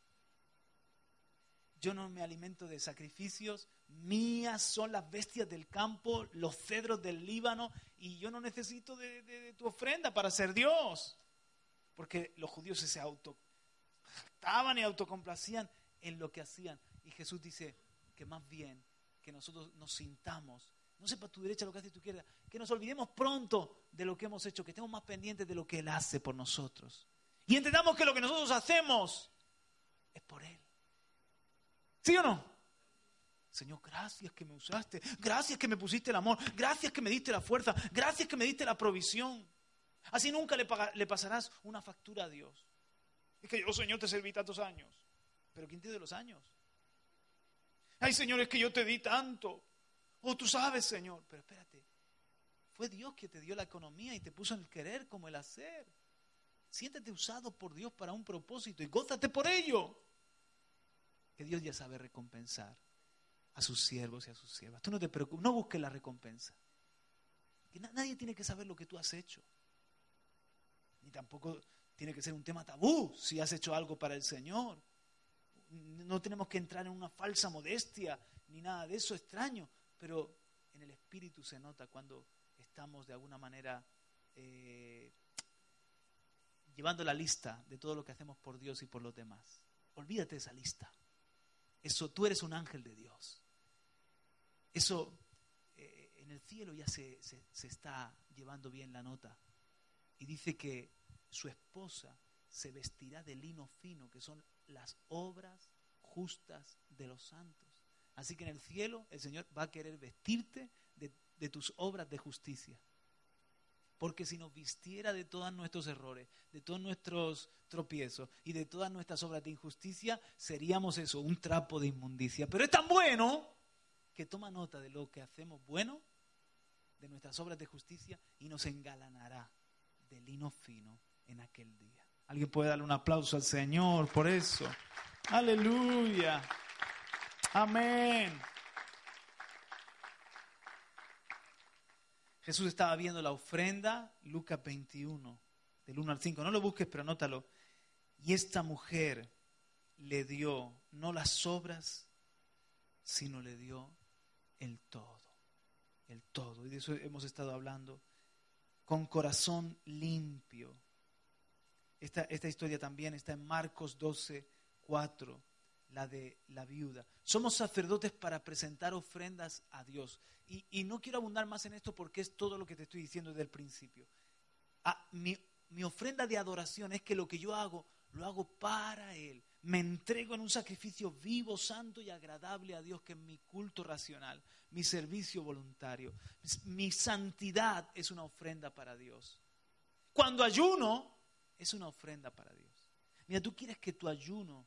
Yo no me alimento de sacrificios, mías son las bestias del campo, los cedros del Líbano, y yo no necesito de, tu ofrenda para ser Dios. Porque los judíos se autojactaban y autocomplacían en lo que hacían. Y Jesús dice que más bien que nosotros nos sintamos no sepa tu derecha lo que hace tu izquierda, que nos olvidemos pronto de lo que hemos hecho, que estemos más pendientes de lo que Él hace por nosotros. Y entendamos que lo que nosotros hacemos es por Él. ¿Sí o no? Señor, gracias que me usaste, gracias que me pusiste el amor, gracias que me diste la fuerza, gracias que me diste la provisión. Así nunca le, pasarás una factura a Dios. Es que yo, Señor, te serví tantos años. Pero ¿quién te dio los años? Ay, Señor, es que yo te di tanto. Oh, tú sabes, Señor. Pero espérate, fue Dios que te dio la economía y te puso el querer como el hacer. Siéntete usado por Dios para un propósito y gózate por ello. Que Dios ya sabe recompensar a sus siervos y a sus siervas. Tú no te preocupes, no busques la recompensa. Nadie tiene que saber lo que tú has hecho. Ni tampoco tiene que ser un tema tabú si has hecho algo para el Señor. No tenemos que entrar en una falsa modestia ni nada de eso extraño pero en el espíritu se nota cuando estamos de alguna manera eh, llevando la lista de todo lo que hacemos por Dios y por los demás. Olvídate de esa lista. Eso, tú eres un ángel de Dios. Eso eh, en el cielo ya se, se está llevando bien la nota. Y dice que su esposa se vestirá de lino fino, que son las obras justas de los santos. Así que en el cielo el Señor va a querer vestirte de, tus obras de justicia. Porque si nos vistiera de todos nuestros errores, de todos nuestros tropiezos y de todas nuestras obras de injusticia, seríamos eso, un trapo de inmundicia. Pero es tan bueno que toma nota de lo que hacemos bueno, de nuestras obras de justicia y nos engalanará de lino fino en aquel día. Alguien puede darle un aplauso al Señor por eso. Aleluya. Amén. Jesús estaba viendo la ofrenda, Lucas 21, del 1 al 5. No lo busques, pero anótalo. Y esta mujer le dio no las obras, sino le dio el todo. El todo. Y de eso hemos estado hablando. Con corazón limpio. Esta, esta historia también está en Marcos 12, 4 la de la viuda. Somos sacerdotes para presentar ofrendas a Dios. Y, no quiero abundar más en esto porque es todo lo que te estoy diciendo desde el principio. Ah, mi, mi ofrenda de adoración es que lo que yo hago, lo hago para Él. Me entrego en un sacrificio vivo, santo y agradable a Dios, que es mi culto racional, mi servicio voluntario. Mi santidad es una ofrenda para Dios. Cuando ayuno, es una ofrenda para Dios. Mira, tú quieres que tu ayuno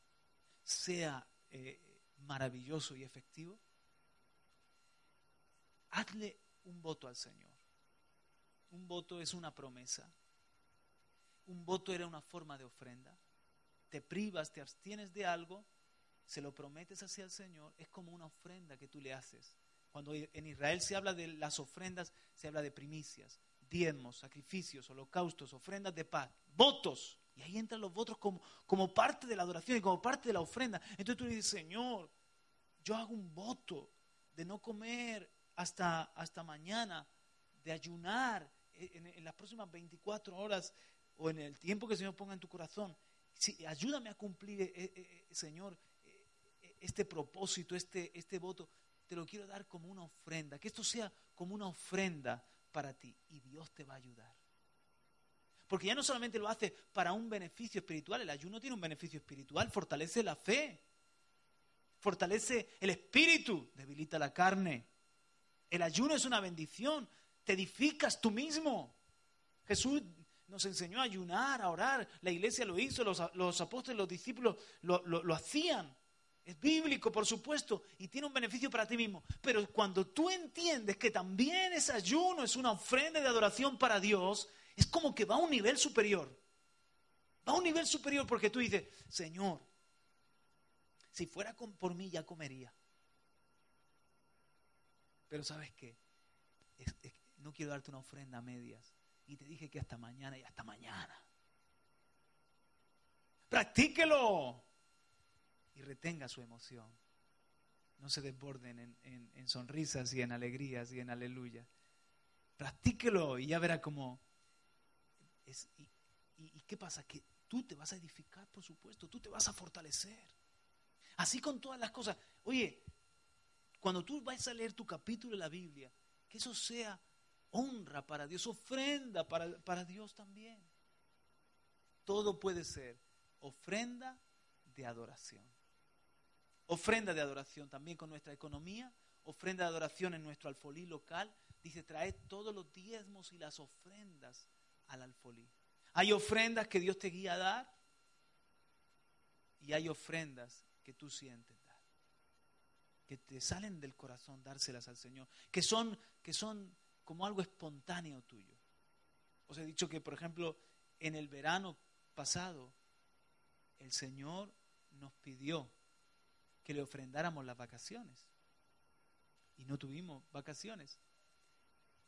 sea eh, maravilloso y efectivo, hazle un voto al Señor. Un voto es una promesa. Un voto era una forma de ofrenda. Te privas, te abstienes de algo, se lo prometes hacia el Señor, es como una ofrenda que tú le haces. Cuando en Israel se habla de las ofrendas, se habla de primicias, diezmos, sacrificios, holocaustos, ofrendas de paz, votos. Y ahí entran los votos como, como parte de la adoración y como parte de la ofrenda. Entonces tú le dices, Señor, yo hago un voto de no comer hasta, hasta mañana, de ayunar en, las próximas 24 horas o en el tiempo que el Señor ponga en tu corazón. Ayúdame a cumplir, eh, eh, eh, Señor, este propósito, este, este voto. Te lo quiero dar como una ofrenda, que esto sea como una ofrenda para ti y Dios te va a ayudar. Porque ya no solamente lo hace para un beneficio espiritual, el ayuno tiene un beneficio espiritual, fortalece la fe, fortalece el espíritu, debilita la carne. El ayuno es una bendición, te edificas tú mismo. Jesús nos enseñó a ayunar, a orar, la iglesia lo hizo, los, apóstoles, los discípulos lo, lo hacían. Es bíblico, por supuesto, y tiene un beneficio para ti mismo. Pero cuando tú entiendes que también ese ayuno es una ofrenda de adoración para Dios, es como que va a un nivel superior. Va a un nivel superior porque tú dices, Señor, si fuera por mí ya comería. Pero sabes qué, no quiero darte una ofrenda a medias. Y te dije que hasta mañana y hasta mañana. Practíquelo y retenga su emoción. No se desborden en, sonrisas y en alegrías y en aleluya. Practíquelo y ya verá cómo y, qué pasa? Que tú te vas a edificar, por supuesto, tú te vas a fortalecer. Así con todas las cosas. Oye, cuando tú vas a leer tu capítulo de la Biblia, que eso sea honra para Dios, ofrenda para, para Dios también. Todo puede ser ofrenda de adoración. Ofrenda de adoración también con nuestra economía, ofrenda de adoración en nuestro alfolí local. Dice, trae todos los diezmos y las ofrendas al alfolí. Hay ofrendas que Dios te guía a dar y hay ofrendas que tú sientes dar, que te salen del corazón dárselas al Señor, que son, que son como algo espontáneo tuyo. Os he dicho que, por ejemplo, en el verano pasado, el Señor nos pidió que le ofrendáramos las vacaciones. Y no tuvimos vacaciones.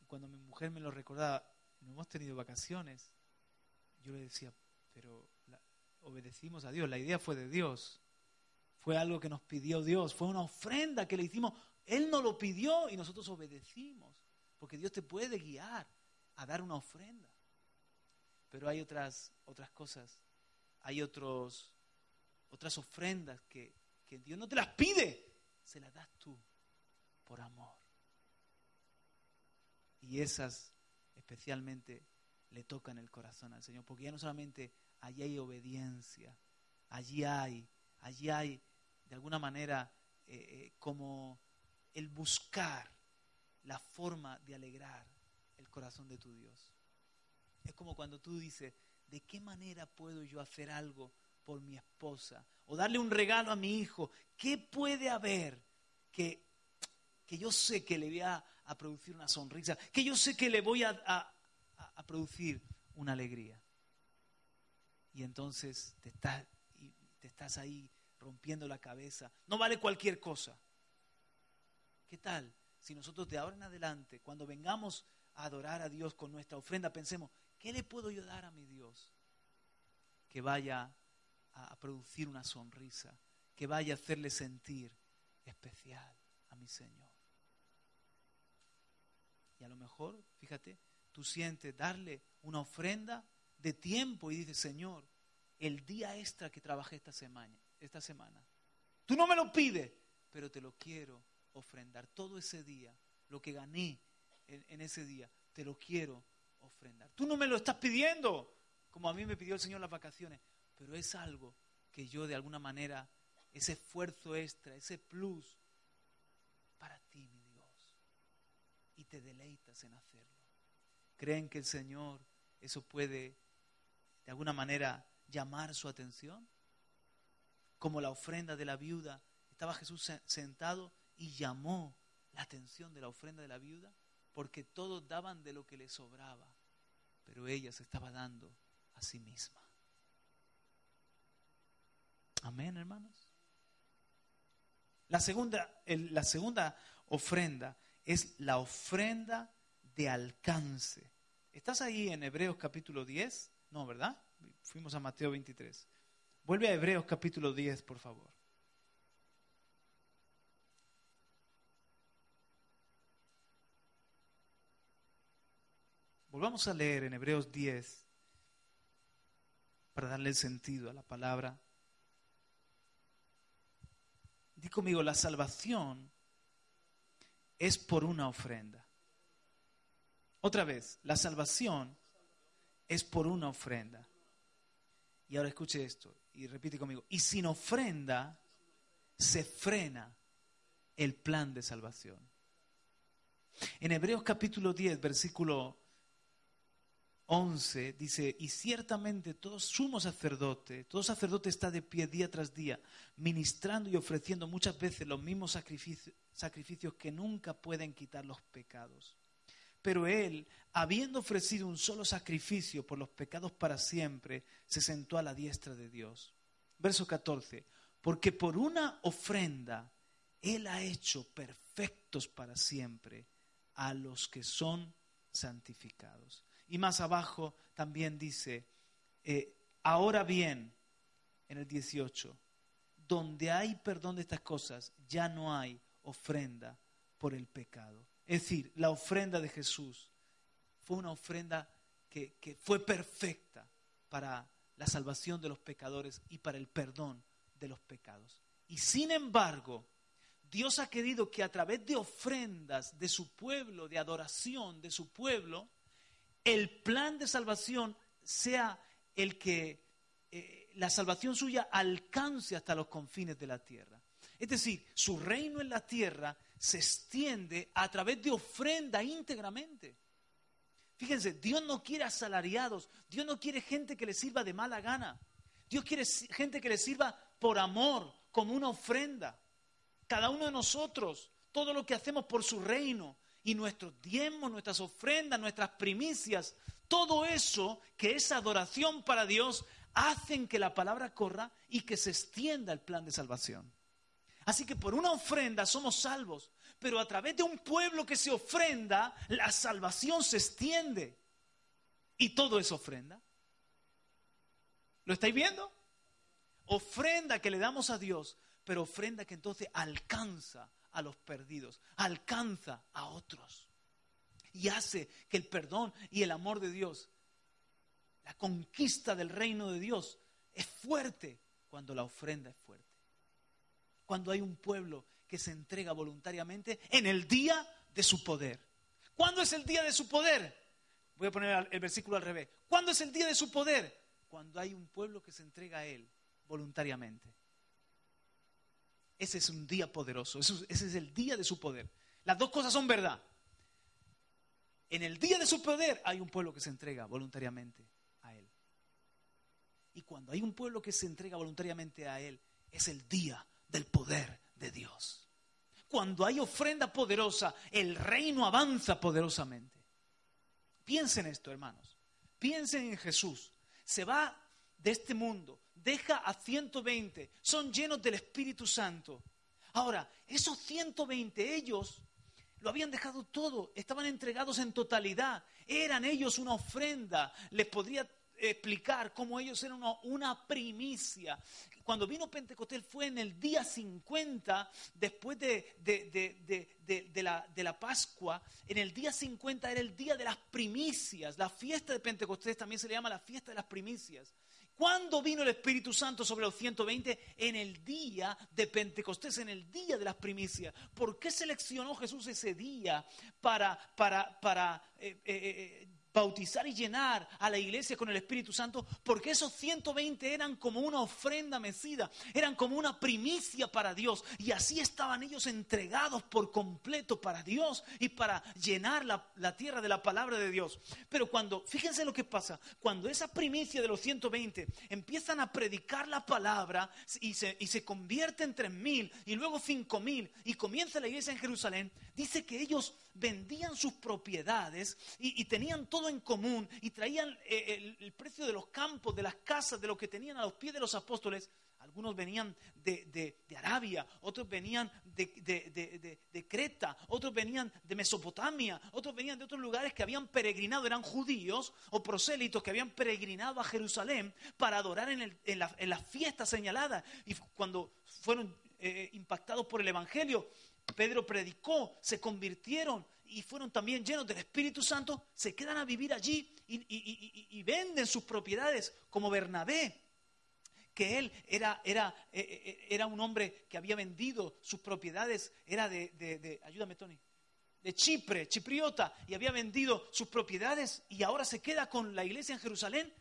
Cuando mi mujer me lo recordaba, no hemos tenido vacaciones. Yo le decía, pero obedecimos a Dios, la idea fue de Dios, fue algo que nos pidió Dios, fue una ofrenda que le hicimos, Él nos lo pidió y nosotros obedecimos, porque Dios te puede guiar a dar una ofrenda. Pero hay otras, otras cosas, hay otros, otras ofrendas que, que Dios no te las pide, se las das tú por amor. Y esas especialmente le tocan el corazón al Señor, porque ya no solamente allí hay obediencia, allí hay, allí hay de alguna manera eh, eh, como el buscar la forma de alegrar el corazón de tu Dios. Es como cuando tú dices, ¿de qué manera puedo yo hacer algo por mi esposa? O darle un regalo a mi hijo. ¿Qué puede haber que que yo sé que le voy a, producir una sonrisa, que yo sé que le voy a, a producir una alegría. Y entonces te estás, te estás ahí rompiendo la cabeza. No vale cualquier cosa. ¿Qué tal si nosotros de ahora en adelante, cuando vengamos a adorar a Dios con nuestra ofrenda, pensemos, ¿qué le puedo yo dar a mi Dios? Que vaya a producir una sonrisa, que vaya a hacerle sentir especial a mi Señor. Y a lo mejor, fíjate, tú sientes darle una ofrenda de tiempo y dices, Señor, el día extra que trabajé esta semana, esta semana, tú no me lo pides, pero te lo quiero ofrendar. Todo ese día, lo que gané en, en ese día, te lo quiero ofrendar. Tú no me lo estás pidiendo, como a mí me pidió el Señor las vacaciones, pero es algo que yo de alguna manera, ese esfuerzo extra, ese plus, para ti, mi Dios, y te deleitas en hacerlo. ¿Creen que el Señor eso puede de alguna manera llamar su atención? Como la ofrenda de la viuda, estaba Jesús sentado y llamó la atención de la ofrenda de la viuda, porque todos daban de lo que le sobraba, pero ella se estaba dando a sí misma. Amén, hermanos. La segunda, la segunda ofrenda es la ofrenda de alcance. ¿Estás ahí en Hebreos capítulo 10? No, ¿verdad? Fuimos a Mateo 23. Vuelve a Hebreos capítulo 10, por favor. Volvamos a leer en Hebreos 10 para darle sentido a la palabra. Di conmigo, la salvación es por una ofrenda. Otra vez, la salvación es por una ofrenda. Y ahora escuche esto y repite conmigo. Y sin ofrenda se frena el plan de salvación. En Hebreos capítulo 10, versículo 11 dice, y ciertamente todo sumo sacerdote, todo sacerdote está de pie día tras día, ministrando y ofreciendo muchas veces los mismos sacrificios, sacrificios que nunca pueden quitar los pecados. Pero él, habiendo ofrecido un solo sacrificio por los pecados para siempre, se sentó a la diestra de Dios. Verso 14, porque por una ofrenda él ha hecho perfectos para siempre a los que son santificados. Y más abajo también dice, eh, ahora bien, en el 18, donde hay perdón de estas cosas, ya no hay ofrenda por el pecado. Es decir, la ofrenda de Jesús fue una ofrenda que, fue perfecta para la salvación de los pecadores y para el perdón de los pecados. Y sin embargo, Dios ha querido que a través de ofrendas de su pueblo, de adoración de su pueblo, el plan de salvación sea el que eh, la salvación suya alcance hasta los confines de la tierra. Es decir, su reino en la tierra se extiende a través de ofrenda íntegramente. Fíjense, Dios no quiere asalariados, Dios no quiere gente que le sirva de mala gana. Dios quiere gente que le sirva por amor, como una ofrenda. Cada uno de nosotros, todo lo que hacemos por su reino y nuestros diezmos, nuestras ofrendas, nuestras primicias, todo eso que es adoración para Dios, hacen que la palabra corra y que se extienda el plan de salvación. Así que por una ofrenda somos salvos, pero a través de un pueblo que se ofrenda, la salvación se extiende. Y todo es ofrenda. ¿Lo estáis viendo? Ofrenda que le damos a Dios, pero ofrenda que entonces alcanza a los perdidos, alcanza a otros. Y hace que el perdón y el amor de Dios, la conquista del reino de Dios, es fuerte cuando la ofrenda es fuerte cuando hay un pueblo que se entrega voluntariamente en el día de su poder. ¿Cuándo es el día de su poder? Voy a poner el versículo al revés. ¿Cuándo es el día de su poder? Cuando hay un pueblo que se entrega a Él voluntariamente. Ese es un día poderoso, ese es el día de su poder. Las dos cosas son verdad. En el día de su poder hay un pueblo que se entrega voluntariamente a Él. Y cuando hay un pueblo que se entrega voluntariamente a Él, es el día del poder de Dios. Cuando hay ofrenda poderosa, el reino avanza poderosamente. Piensen esto, hermanos. Piensen en Jesús. Se va de este mundo, deja a 120, son llenos del Espíritu Santo. Ahora, esos 120, ellos lo habían dejado todo, estaban entregados en totalidad, eran ellos una ofrenda. Les podría explicar cómo ellos eran una, primicia. Cuando vino Pentecostés fue en el día 50, después de, de, la, de, la, Pascua, en el día 50 era el día de las primicias. La fiesta de Pentecostés también se le llama la fiesta de las primicias. ¿Cuándo vino el Espíritu Santo sobre los 120? En el día de Pentecostés, en el día de las primicias. ¿Por qué seleccionó Jesús ese día para, para, para eh, eh, eh, bautizar y llenar a la iglesia con el Espíritu Santo, porque esos 120 eran como una ofrenda mecida, eran como una primicia para Dios, y así estaban ellos entregados por completo para Dios y para llenar la, tierra de la palabra de Dios. Pero cuando, fíjense lo que pasa, cuando esa primicia de los 120 empiezan a predicar la palabra y se, y se convierte en 3.000 y luego 5.000 y comienza la iglesia en Jerusalén, dice que ellos vendían sus propiedades y, tenían todo en común y traían eh, el, precio de los campos, de las casas, de lo que tenían a los pies de los apóstoles. Algunos venían de, Arabia, otros venían de, Creta, otros venían de Mesopotamia, otros venían de otros lugares que habían peregrinado, eran judíos o prosélitos que habían peregrinado a Jerusalén para adorar en, la, fiesta señalada. Y cuando fueron eh, impactados por el Evangelio, Pedro predicó, se convirtieron y fueron también llenos del Espíritu Santo, se quedan a vivir allí y, venden sus propiedades como Bernabé, que él era, era, eh, eh, era, un hombre que había vendido sus propiedades, era de, ayúdame Tony, de Chipre, chipriota, y había vendido sus propiedades y ahora se queda con la iglesia en Jerusalén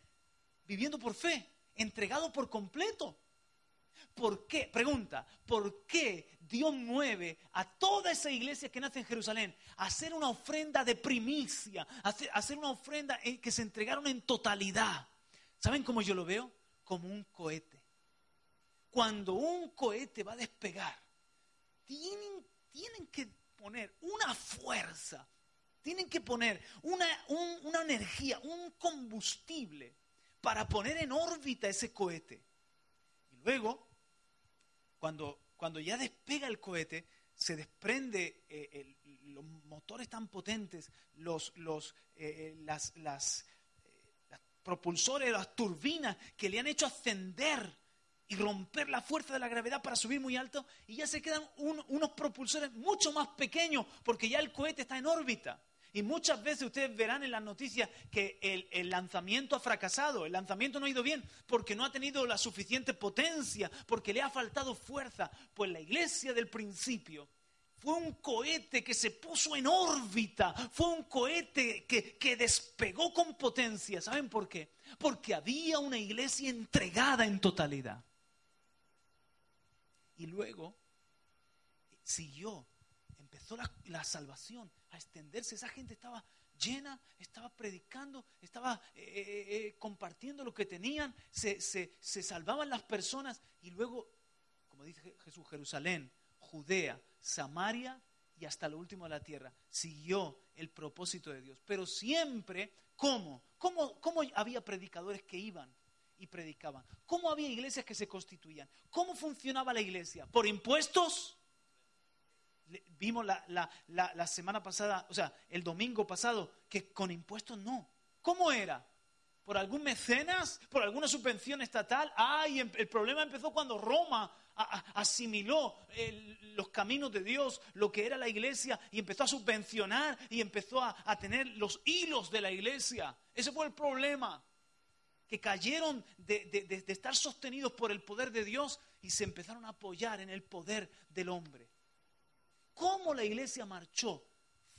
viviendo por fe, entregado por completo. ¿Por qué? Pregunta, ¿por qué Dios mueve a toda esa iglesia que nace en Jerusalén a hacer una ofrenda de primicia, hacer, una ofrenda que se entregaron en totalidad? ¿Saben cómo yo lo veo? Como un cohete. Cuando un cohete va a despegar, tienen, tienen que poner una fuerza, tienen que poner una, una energía, un combustible para poner en órbita ese cohete. Y luego cuando, cuando ya despega el cohete, se desprende eh, los motores tan potentes, los, los, eh, eh, las, las, propulsores, las turbinas que le han hecho ascender y romper la fuerza de la gravedad para subir muy alto, y ya se quedan unos propulsores mucho más pequeños, porque ya el cohete está en órbita. Y muchas veces ustedes verán en las noticias que el, lanzamiento ha fracasado, el lanzamiento no ha ido bien porque no ha tenido la suficiente potencia, porque le ha faltado fuerza. Pues la iglesia del principio fue un cohete que se puso en órbita, fue un cohete que, despegó con potencia. ¿Saben por qué? Porque había una iglesia entregada en totalidad. Y luego siguió, empezó la salvación a extenderse. Esa gente estaba llena, estaba predicando, estaba eh, eh, eh, compartiendo lo que tenían, se, se salvaban las personas y luego, como dice Jesús, Jerusalén, Judea, Samaria y hasta lo último de la tierra, siguió el propósito de Dios. Pero siempre, ¿cómo? ¿Cómo, cómo había predicadores que iban? y predicaban. ¿Cómo había iglesias que se constituían? ¿Cómo funcionaba la iglesia? ¿Por impuestos? Vimos la, semana pasada, o sea, el domingo pasado, que con impuestos no. ¿Cómo era? ¿Por algún mecenas? ¿Por alguna subvención estatal? Ay, em, el problema empezó cuando Roma asimiló los caminos de Dios, lo que era la iglesia, y empezó a subvencionar y empezó a, tener los hilos de la iglesia. Ese fue el problema. Que cayeron de, de estar sostenidos por el poder de Dios y se empezaron a apoyar en el poder del hombre. ¿Cómo la iglesia marchó?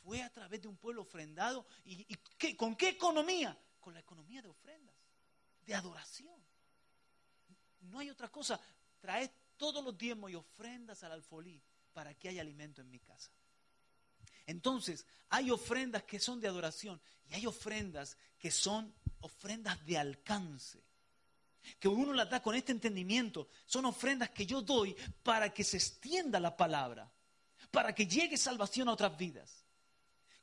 Fue a través de un pueblo ofrendado. ¿Y, con qué economía? Con la economía de ofrendas, de adoración. No hay otra cosa. Trae todos los diezmos y ofrendas al alfolí para que haya alimento en mi casa. Entonces, hay ofrendas que son de adoración y hay ofrendas que son ofrendas de alcance. Que uno las da con este entendimiento. Son ofrendas que yo doy para que se extienda la palabra para que llegue salvación a otras vidas.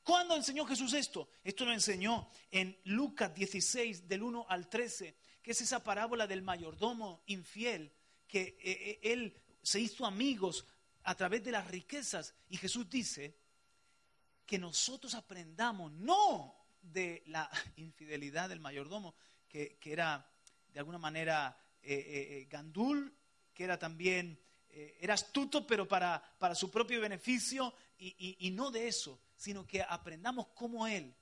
¿Cuándo enseñó Jesús esto? Esto lo enseñó en Lucas 16, del 1 al 13, que es esa parábola del mayordomo infiel, que eh, eh, él se hizo amigos a través de las riquezas. Y Jesús dice que nosotros aprendamos no de la infidelidad del mayordomo, que, era de alguna manera eh, gandul, que era también, era astuto, pero para, para su propio beneficio, y no de eso, sino que aprendamos cómo Él,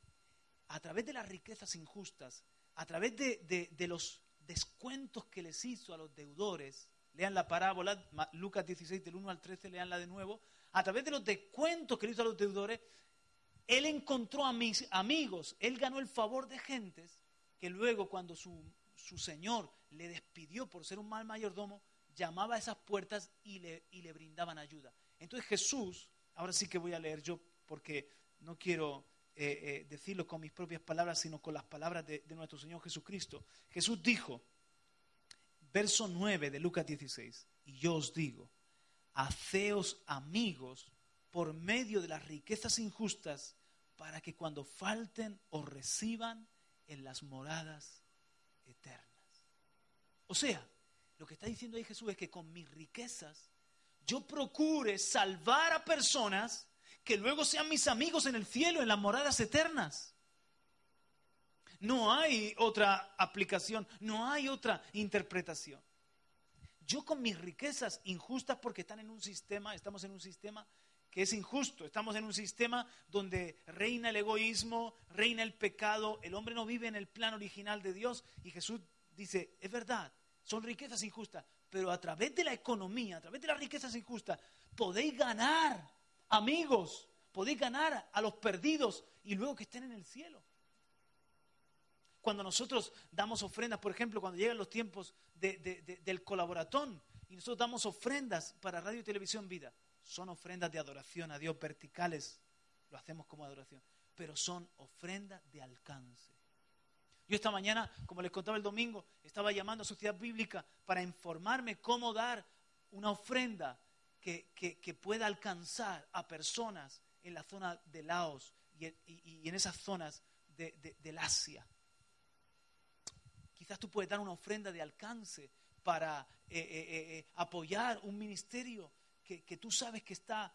a través de las riquezas injustas, a través de, los descuentos que les hizo a los deudores, lean la parábola, Lucas 16 del 1 al 13, leanla de nuevo, a través de los descuentos que le hizo a los deudores, Él encontró a mis amigos, Él ganó el favor de gentes que luego cuando su, su Señor le despidió por ser un mal mayordomo, llamaba a esas puertas y le, y le brindaban ayuda. Entonces Jesús, ahora sí que voy a leer yo porque no quiero eh, eh, decirlo con mis propias palabras, sino con las palabras de, de nuestro Señor Jesucristo. Jesús dijo, verso 9 de Lucas 16, y yo os digo, haceos amigos por medio de las riquezas injustas, para que cuando falten os reciban en las moradas eternas. O sea, lo que está diciendo ahí Jesús es que con mis riquezas yo procure salvar a personas que luego sean mis amigos en el cielo, en las moradas eternas. No hay otra aplicación, no hay otra interpretación. Yo con mis riquezas injustas porque están en un sistema, estamos en un sistema que es injusto, estamos en un sistema donde reina el egoísmo, reina el pecado, el hombre no vive en el plan original de Dios y Jesús dice, es verdad, son riquezas injustas, pero a través de la economía, a través de las riquezas injustas, podéis ganar amigos, podéis ganar a los perdidos y luego que estén en el cielo. Cuando nosotros damos ofrendas, por ejemplo, cuando llegan los tiempos del colaboratón y nosotros damos ofrendas para radio y televisión vida, son ofrendas de adoración a Dios verticales, lo hacemos como adoración, pero son ofrendas de alcance. Yo esta mañana, como les contaba el domingo, estaba llamando a Sociedad Bíblica para informarme cómo dar una ofrenda que, pueda alcanzar a personas en la zona de Laos y, en esas zonas del Asia. Quizás tú puedes dar una ofrenda de alcance para eh, eh, eh, apoyar un ministerio que, tú sabes que está,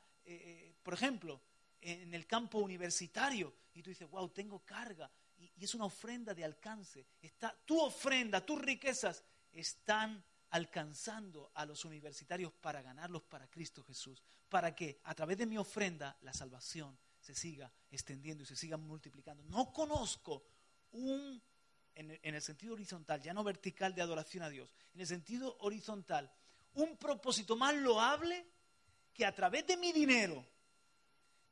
por ejemplo, en el campo universitario y tú dices, wow, tengo carga. Y, es una ofrenda de alcance. Está, tu ofrenda, tus riquezas están alcanzando a los universitarios para ganarlos para Cristo Jesús, para que a través de mi ofrenda la salvación se siga extendiendo y se siga multiplicando. No conozco un, en el, sentido horizontal, ya no vertical de adoración a Dios, en el sentido horizontal, un propósito más loable que a través de mi dinero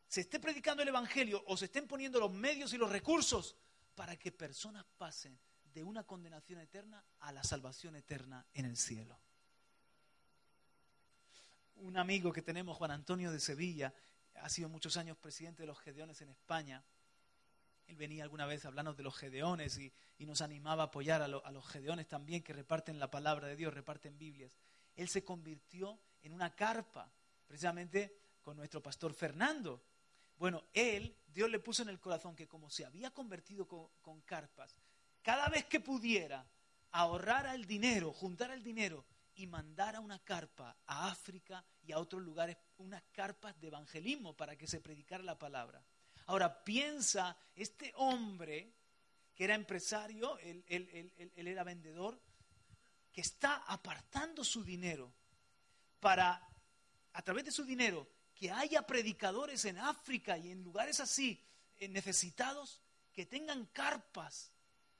se esté predicando el Evangelio o se estén poniendo los medios y los recursos para que personas pasen de una condenación eterna a la salvación eterna en el cielo. Un amigo que tenemos, Juan Antonio de Sevilla, ha sido muchos años presidente de los Gedeones en España. Él venía alguna vez a hablarnos de los Gedeones y, nos animaba a apoyar a, a los Gedeones también que reparten la palabra de Dios, reparten Biblias. Él se convirtió en una carpa, precisamente con nuestro pastor Fernando. Bueno, él, Dios le puso en el corazón que como se había convertido con carpas, cada vez que pudiera, ahorrar el dinero, juntar el dinero y mandar a una carpa a África y a otros lugares, unas carpas de evangelismo para que se predicara la palabra. Ahora piensa, este hombre que era empresario, él era vendedor, que está apartando su dinero para, a través de su dinero, que haya predicadores en África y en lugares así, eh, necesitados, que tengan carpas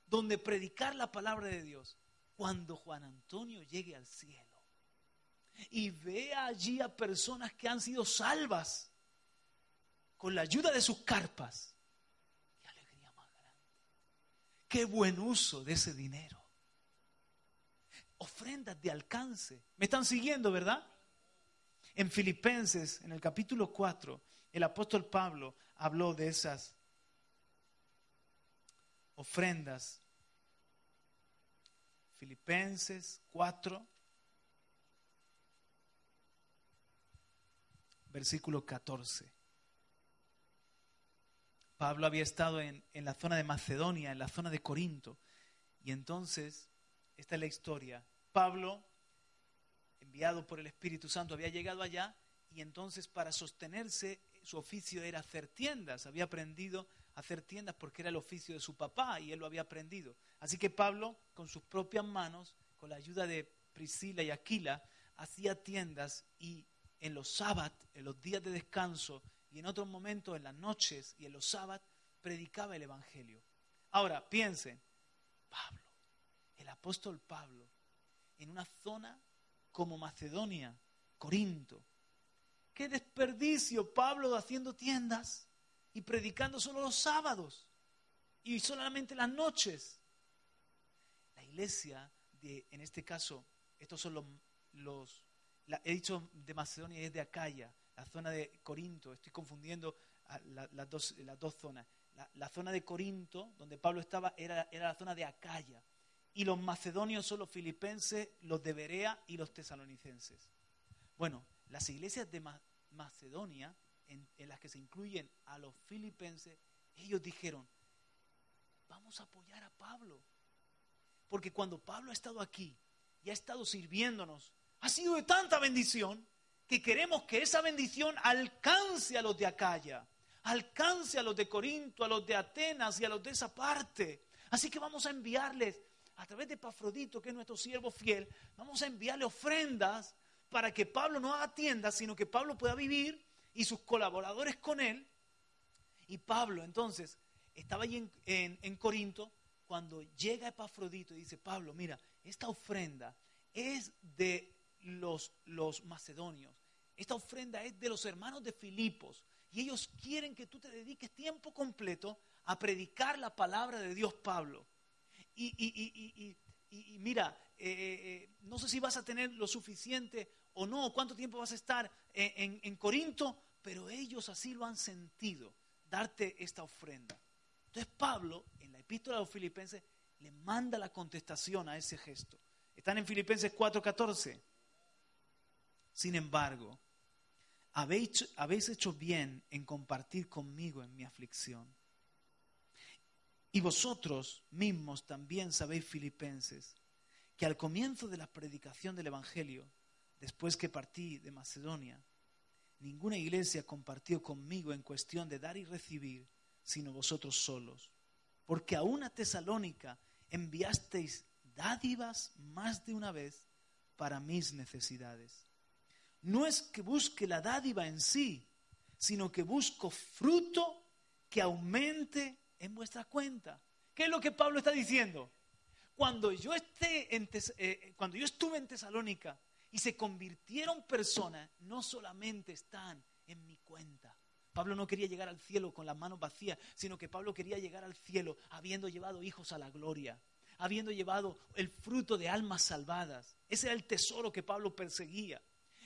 donde predicar la palabra de Dios. Cuando Juan Antonio llegue al cielo y vea allí a personas que han sido salvas con la ayuda de sus carpas, qué alegría más grande. Qué buen uso de ese dinero. Ofrendas de alcance. ¿Me están siguiendo, verdad? En Filipenses, en el capítulo 4, el apóstol Pablo habló de esas ofrendas. Filipenses 4, versículo 14. Pablo había estado en, en, la zona de Macedonia, en la zona de Corinto. Y entonces, esta es la historia. Pablo, enviado por el Espíritu Santo, había llegado allá y entonces para sostenerse su oficio era hacer tiendas. Había aprendido a hacer tiendas porque era el oficio de su papá y él lo había aprendido. Así que Pablo, con sus propias manos, con la ayuda de Priscila y Aquila, hacía tiendas y en los sábados, en los días de descanso y en otros momentos, en las noches y en los sábados, predicaba el Evangelio. Ahora, piensen, Pablo, el apóstol Pablo, en una zona como Macedonia, Corinto. Qué desperdicio Pablo haciendo tiendas y predicando solo los sábados y solamente las noches. La iglesia, de, en este caso, estos son los, los he dicho de Macedonia y es de Acaya, la zona de Corinto, estoy confundiendo las, dos, las dos zonas. La, zona de Corinto, donde Pablo estaba, era, era la zona de Acaya. Y los macedonios son los filipenses, los de Berea y los tesalonicenses. Bueno, las iglesias de Macedonia, en, en las que se incluyen a los filipenses, ellos dijeron, vamos a apoyar a Pablo. Porque cuando Pablo ha estado aquí y ha estado sirviéndonos ha sido de tanta bendición que queremos que esa bendición alcance a los de Acaya, alcance a los de Corinto, a los de Atenas y a los de esa parte. Así que vamos a enviarles, a través de Pafrodito, que es nuestro siervo fiel, vamos a enviarle ofrendas para que Pablo no haga tiendas, sino que Pablo pueda vivir y sus colaboradores con él. Y Pablo entonces estaba allí en, en Corinto cuando llega Epafrodito y dice, Pablo, mira, esta ofrenda es de los, los macedonios. Esta ofrenda es de los hermanos de Filipos. Y ellos quieren que tú te dediques tiempo completo a predicar la palabra de Dios, Pablo. Y, mira, eh, eh, no sé si vas a tener lo suficiente o no, cuánto tiempo vas a estar en, Corinto, pero ellos así lo han sentido, darte esta ofrenda. Entonces Pablo, en la epístola de los filipenses, le manda la contestación a ese gesto. Están en Filipenses 4:14. Sin embargo, habéis, hecho bien en compartir conmigo en mi aflicción. Y vosotros mismos también sabéis, filipenses, que al comienzo de la predicación del Evangelio, después que partí de Macedonia, ninguna iglesia compartió conmigo en cuestión de dar y recibir, sino vosotros solos. Porque a una tesalónica enviasteis dádivas más de una vez para mis necesidades no es que busque la dádiva en sí, sino que busco fruto que aumente en vuestra cuenta. ¿Qué es lo que Pablo está diciendo? Cuando yo, esté en eh, cuando yo estuve en Tesalónica y se convirtieron personas, no solamente están en mi cuenta. Pablo no quería llegar al cielo con las manos vacías, sino que Pablo quería llegar al cielo habiendo llevado hijos a la gloria, habiendo llevado el fruto de almas salvadas. Ese era el tesoro que Pablo perseguía.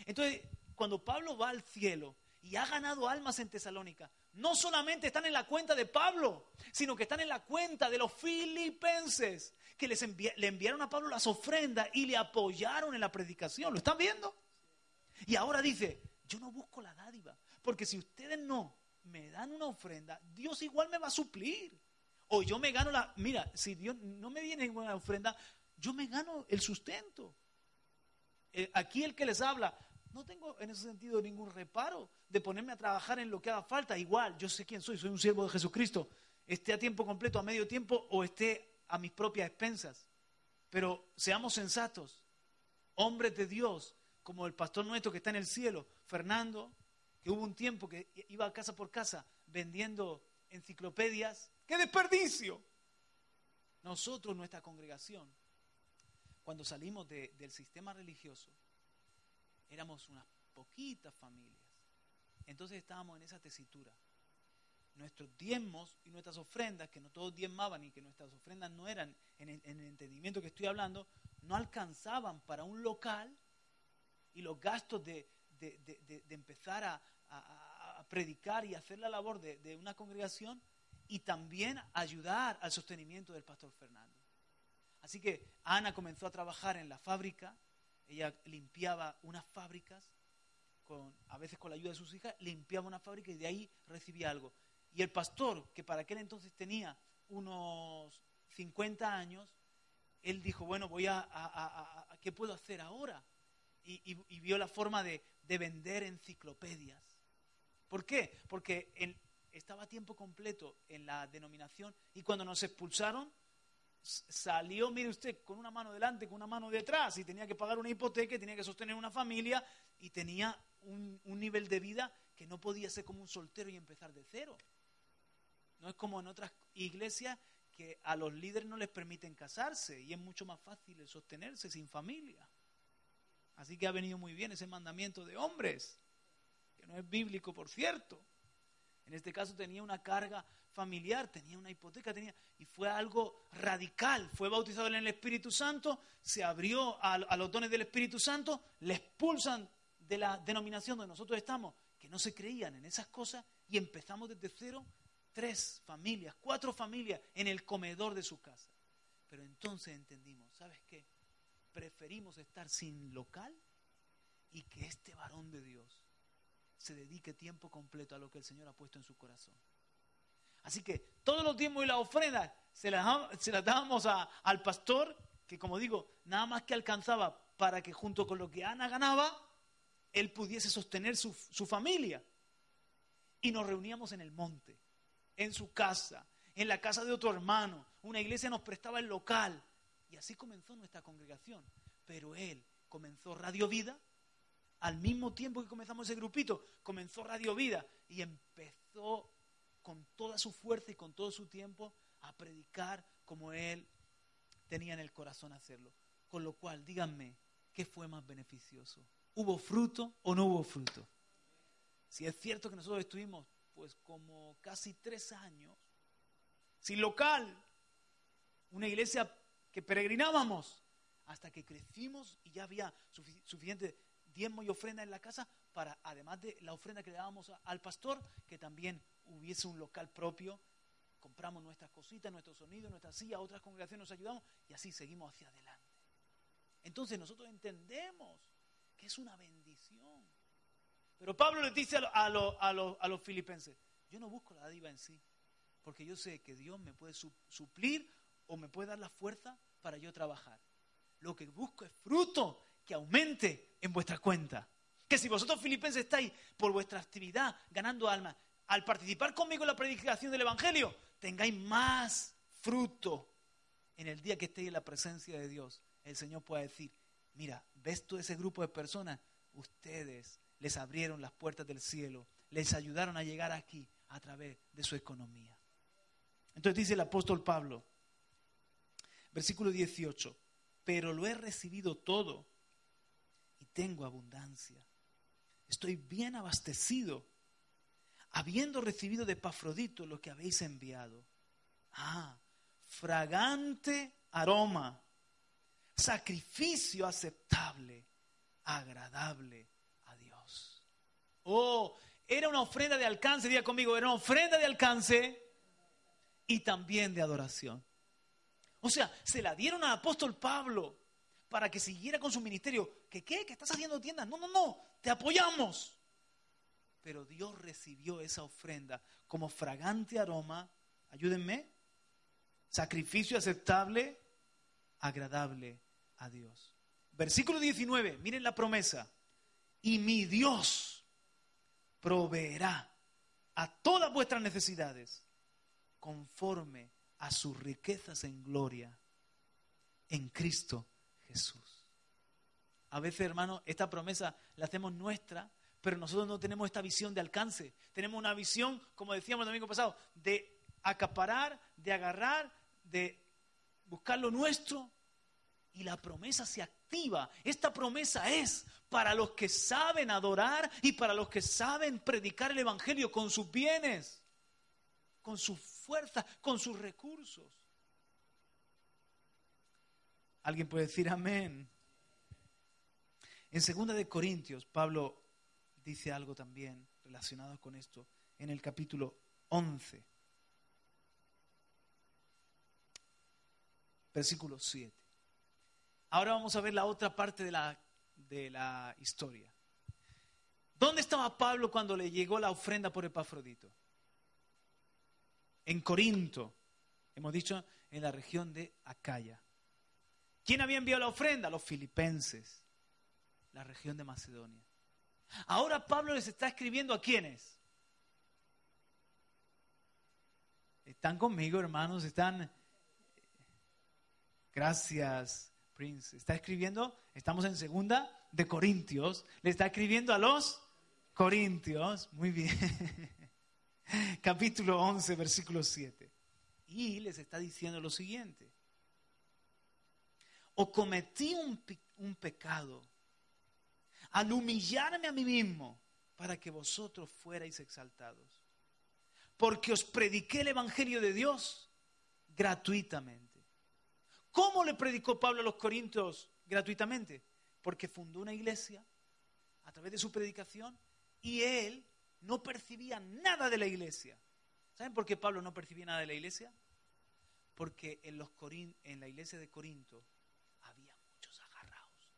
Entonces, cuando Pablo va al cielo y ha ganado almas en Tesalónica, no solamente están en la cuenta de Pablo, sino que están en la cuenta de los filipenses, que les le enviaron a Pablo las ofrendas y le apoyaron en la predicación. ¿Lo están viendo? Y ahora dice, yo no busco la dádiva, porque si ustedes no me dan una ofrenda, Dios igual me va a suplir. O yo me gano la, mira, si Dios no me viene ninguna ofrenda, yo me gano el sustento. Eh, aquí el que les habla, no tengo en ese sentido ningún reparo de ponerme a trabajar en lo que haga falta. Igual, yo sé quién soy, soy un siervo de Jesucristo. Esté a tiempo completo, a medio tiempo o esté a mis propias expensas. Pero seamos sensatos, hombres de Dios, como el pastor nuestro que está en el cielo, Fernando, que hubo un tiempo que iba casa por casa vendiendo enciclopedias. ¡Qué desperdicio! Nosotros, nuestra congregación, cuando salimos del sistema religioso, éramos unas poquitas familias. Entonces estábamos en esa tesitura. Nuestros diezmos y nuestras ofrendas, que no todos diezmaban y que nuestras ofrendas no eran, en el, entendimiento que estoy hablando, no alcanzaban para un local y los gastos de, empezar a, predicar y hacer la labor de una congregación y también ayudar al sostenimiento del pastor Fernando. Así que Ana comenzó a trabajar en la fábrica, ella limpiaba unas fábricas a veces con la ayuda de sus hijas, limpiaba una fábrica y de ahí recibía algo. Y el pastor, que para aquel entonces tenía unos 50 años, él dijo, bueno, voy a, a, ¿qué puedo hacer ahora? Y, vio la forma de, vender enciclopedias. ¿Por qué? Porque estaba a tiempo completo en la denominación y cuando nos expulsaron, salió, mire usted, con una mano delante, con una mano detrás, y tenía que pagar una hipoteca, tenía que sostener una familia, y tenía un, un, nivel de vida que no podía ser como un soltero y empezar de cero. No es como en otras iglesias que a los líderes no les permiten casarse y es mucho más fácil sostenerse sin familia. Así que ha venido muy bien ese mandamiento de hombres, que no es bíblico, por cierto. En este caso tenía una carga familiar, tenía una hipoteca, tenía y fue algo radical. Fue bautizado en el Espíritu Santo, se abrió a, a los dones del Espíritu Santo, le expulsan de la denominación donde nosotros estamos, que no se creían en esas cosas, y empezamos desde cero, tres familias, cuatro familias en el comedor de su casa. Pero entonces entendimos, ¿sabes qué? Preferimos estar sin local y que este varón de Dios se dedique tiempo completo a lo que el Señor ha puesto en su corazón. Así que todos los tiempos y las ofrendas se las, se dábamos al pastor, que como digo, nada más que alcanzaba para que junto con lo que Ana ganaba, él pudiese sostener su, su familia. Y nos reuníamos en el monte, en su casa, en la casa de otro hermano. Una iglesia nos prestaba el local. Y así comenzó nuestra congregación. Pero él comenzó Radio Vida al mismo tiempo que comenzamos ese grupito, comenzó Radio Vida y empezó con toda su fuerza y con todo su tiempo a predicar como él tenía en el corazón hacerlo. Con lo cual, díganme, ¿qué fue más beneficioso? ¿Hubo fruto o no hubo fruto? Si es cierto que nosotros estuvimos pues como casi tres años sin local, una iglesia que peregrinábamos hasta que crecimos y ya había suficiente diezmo y ofrenda en la casa para, además de la ofrenda que le dábamos al pastor, que también hubiese un local propio. Compramos nuestras cositas, nuestro sonido, nuestra silla, otras congregaciones nos ayudamos y así seguimos hacia adelante. Entonces nosotros entendemos que es una bendición. Pero Pablo le dice a, los filipenses, yo no busco la dádiva en sí, porque yo sé que Dios me puede suplir o me puede dar la fuerza para yo trabajar. Lo que busco es fruto que aumente en vuestra cuenta. Que si vosotros filipenses estáis por vuestra actividad ganando almas, al participar conmigo en la predicación del Evangelio, tengáis más fruto en el día que estéis en la presencia de Dios. El Señor pueda decir, mira, ¿ves todo ese grupo de personas? Ustedes les abrieron las puertas del cielo, les ayudaron a llegar aquí a través de su economía. Entonces dice el apóstol Pablo, versículo 18, pero lo he recibido todo tengo abundancia. Estoy bien abastecido, habiendo recibido de Pafrodito lo que habéis enviado. Ah, fragante aroma, sacrificio aceptable, agradable a Dios. Oh, era una ofrenda de alcance, diga conmigo, era una ofrenda de alcance y también de adoración. O sea, se la dieron al apóstol Pablo para que siguiera con su ministerio. ¿Qué qué? ¿Que estás haciendo tiendas? No, no, no, te apoyamos. Pero Dios recibió esa ofrenda como fragante aroma, ayúdenme, sacrificio aceptable, agradable a Dios. Versículo 19, miren la promesa. Y mi Dios proveerá a todas vuestras necesidades conforme a sus riquezas en gloria en Cristo Jesús. A veces, hermano, esta promesa la hacemos nuestra, pero nosotros no tenemos esta visión de alcance. Tenemos una visión, como decíamos el domingo pasado, de acaparar, de agarrar, de buscar lo nuestro. Y la promesa se activa. Esta promesa es para los que saben adorar y para los que saben predicar el Evangelio con sus bienes, con sus fuerzas, con sus recursos. Alguien puede decir amén. En segunda de Corintios, Pablo dice algo también relacionado con esto en el capítulo 11, versículo 7. Ahora vamos a ver la otra parte de la, de la historia. ¿Dónde estaba Pablo cuando le llegó la ofrenda por Epafrodito? En Corinto, hemos dicho, en la región de Acaya. ¿Quién había enviado la ofrenda? Los filipenses, la región de Macedonia. Ahora Pablo les está escribiendo a quiénes. Están conmigo, hermanos, están... Gracias, Prince. Está escribiendo, estamos en segunda de Corintios, le está escribiendo a los Corintios, muy bien, capítulo 11, versículo 7. Y les está diciendo lo siguiente, o cometí un, un pecado al humillarme a mí mismo para que vosotros fuerais exaltados porque os prediqué el Evangelio de Dios gratuitamente. ¿Cómo le predicó Pablo a los Corintios gratuitamente? Porque fundó una iglesia a través de su predicación y él no percibía nada de la iglesia. ¿Saben por qué Pablo no percibía nada de la iglesia? Porque en, los en la iglesia de Corinto había muchos agarrados.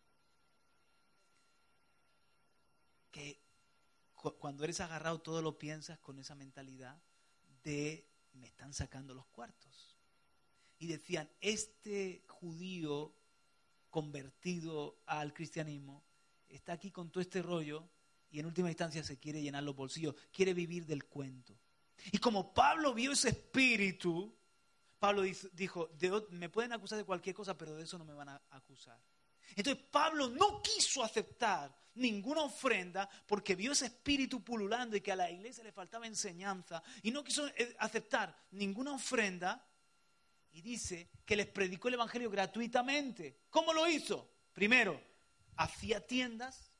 Que cuando eres agarrado todo lo piensas con esa mentalidad de me están sacando los cuartos. Y decían, este judío convertido al cristianismo está aquí con todo este rollo y en última instancia se quiere llenar los bolsillos, quiere vivir del cuento. Y como Pablo vio ese espíritu, Pablo dijo, me pueden acusar de cualquier cosa, pero de eso no me van a acusar. Entonces Pablo no quiso aceptar ninguna ofrenda porque vio ese espíritu pululando y que a la iglesia le faltaba enseñanza y no quiso eh, aceptar ninguna ofrenda y dice que les predicó el Evangelio gratuitamente. ¿Cómo lo hizo? Primero, hacía tiendas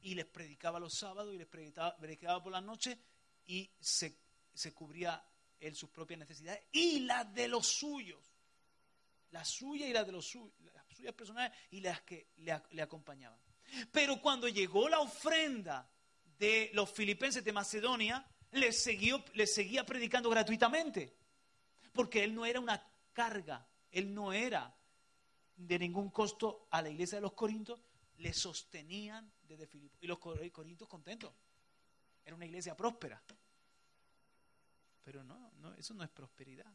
y les predicaba los sábados y les predicaba, por la noche y se, se cubría él sus propias necesidades y las de los suyos. La suya y las de los suyos, las personales y las que le acompañaban. Pero cuando llegó la ofrenda de los filipenses de Macedonia, les, seguía predicando gratuitamente. Porque él no era una carga, él no era de ningún costo a la iglesia de los Corintios, le sostenían desde Filipos. Y los Corintios contentos. Era una iglesia próspera. Pero no, no, eso no es prosperidad.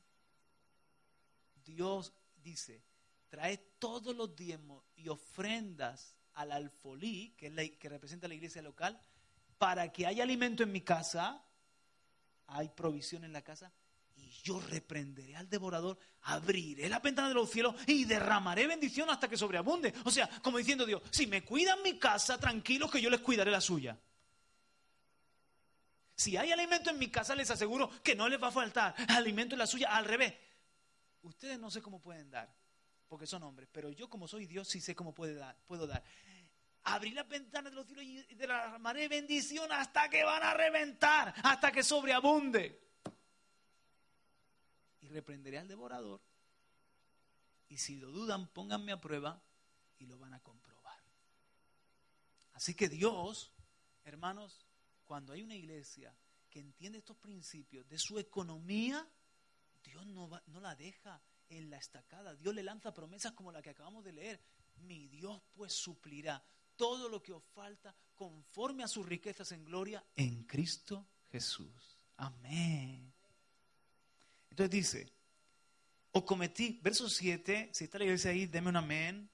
Dios dice, trae todos los diezmos y ofrendas al alfolí, que, es la, que representa la iglesia local, para que haya alimento en mi casa, hay provisión en la casa, y yo reprenderé al devorador, abriré la ventana de los cielos y derramaré bendición hasta que sobreabunde. O sea, como diciendo Dios, si me cuidan mi casa, tranquilos que yo les cuidaré la suya. Si hay alimento en mi casa, les aseguro que no les va a faltar alimento en la suya. Al revés, ustedes no sé cómo pueden dar, porque son hombres, pero yo como soy Dios sí sé cómo puedo dar. Abrir las ventanas de los cielos y derramaré bendición hasta que van a reventar, hasta que sobreabunde. Y reprenderé al devorador. Y si lo dudan, pónganme a prueba y lo van a comprobar. Así que Dios, hermanos, cuando hay una iglesia que entiende estos principios de su economía, Dios no, no la deja en la estacada. Dios le lanza promesas como la que acabamos de leer. Mi Dios pues suplirá todo lo que os falta conforme a sus riquezas en gloria en Cristo Jesús. Amén. Entonces dice, o cometí, verso 7, si está la iglesia ahí, deme un amén.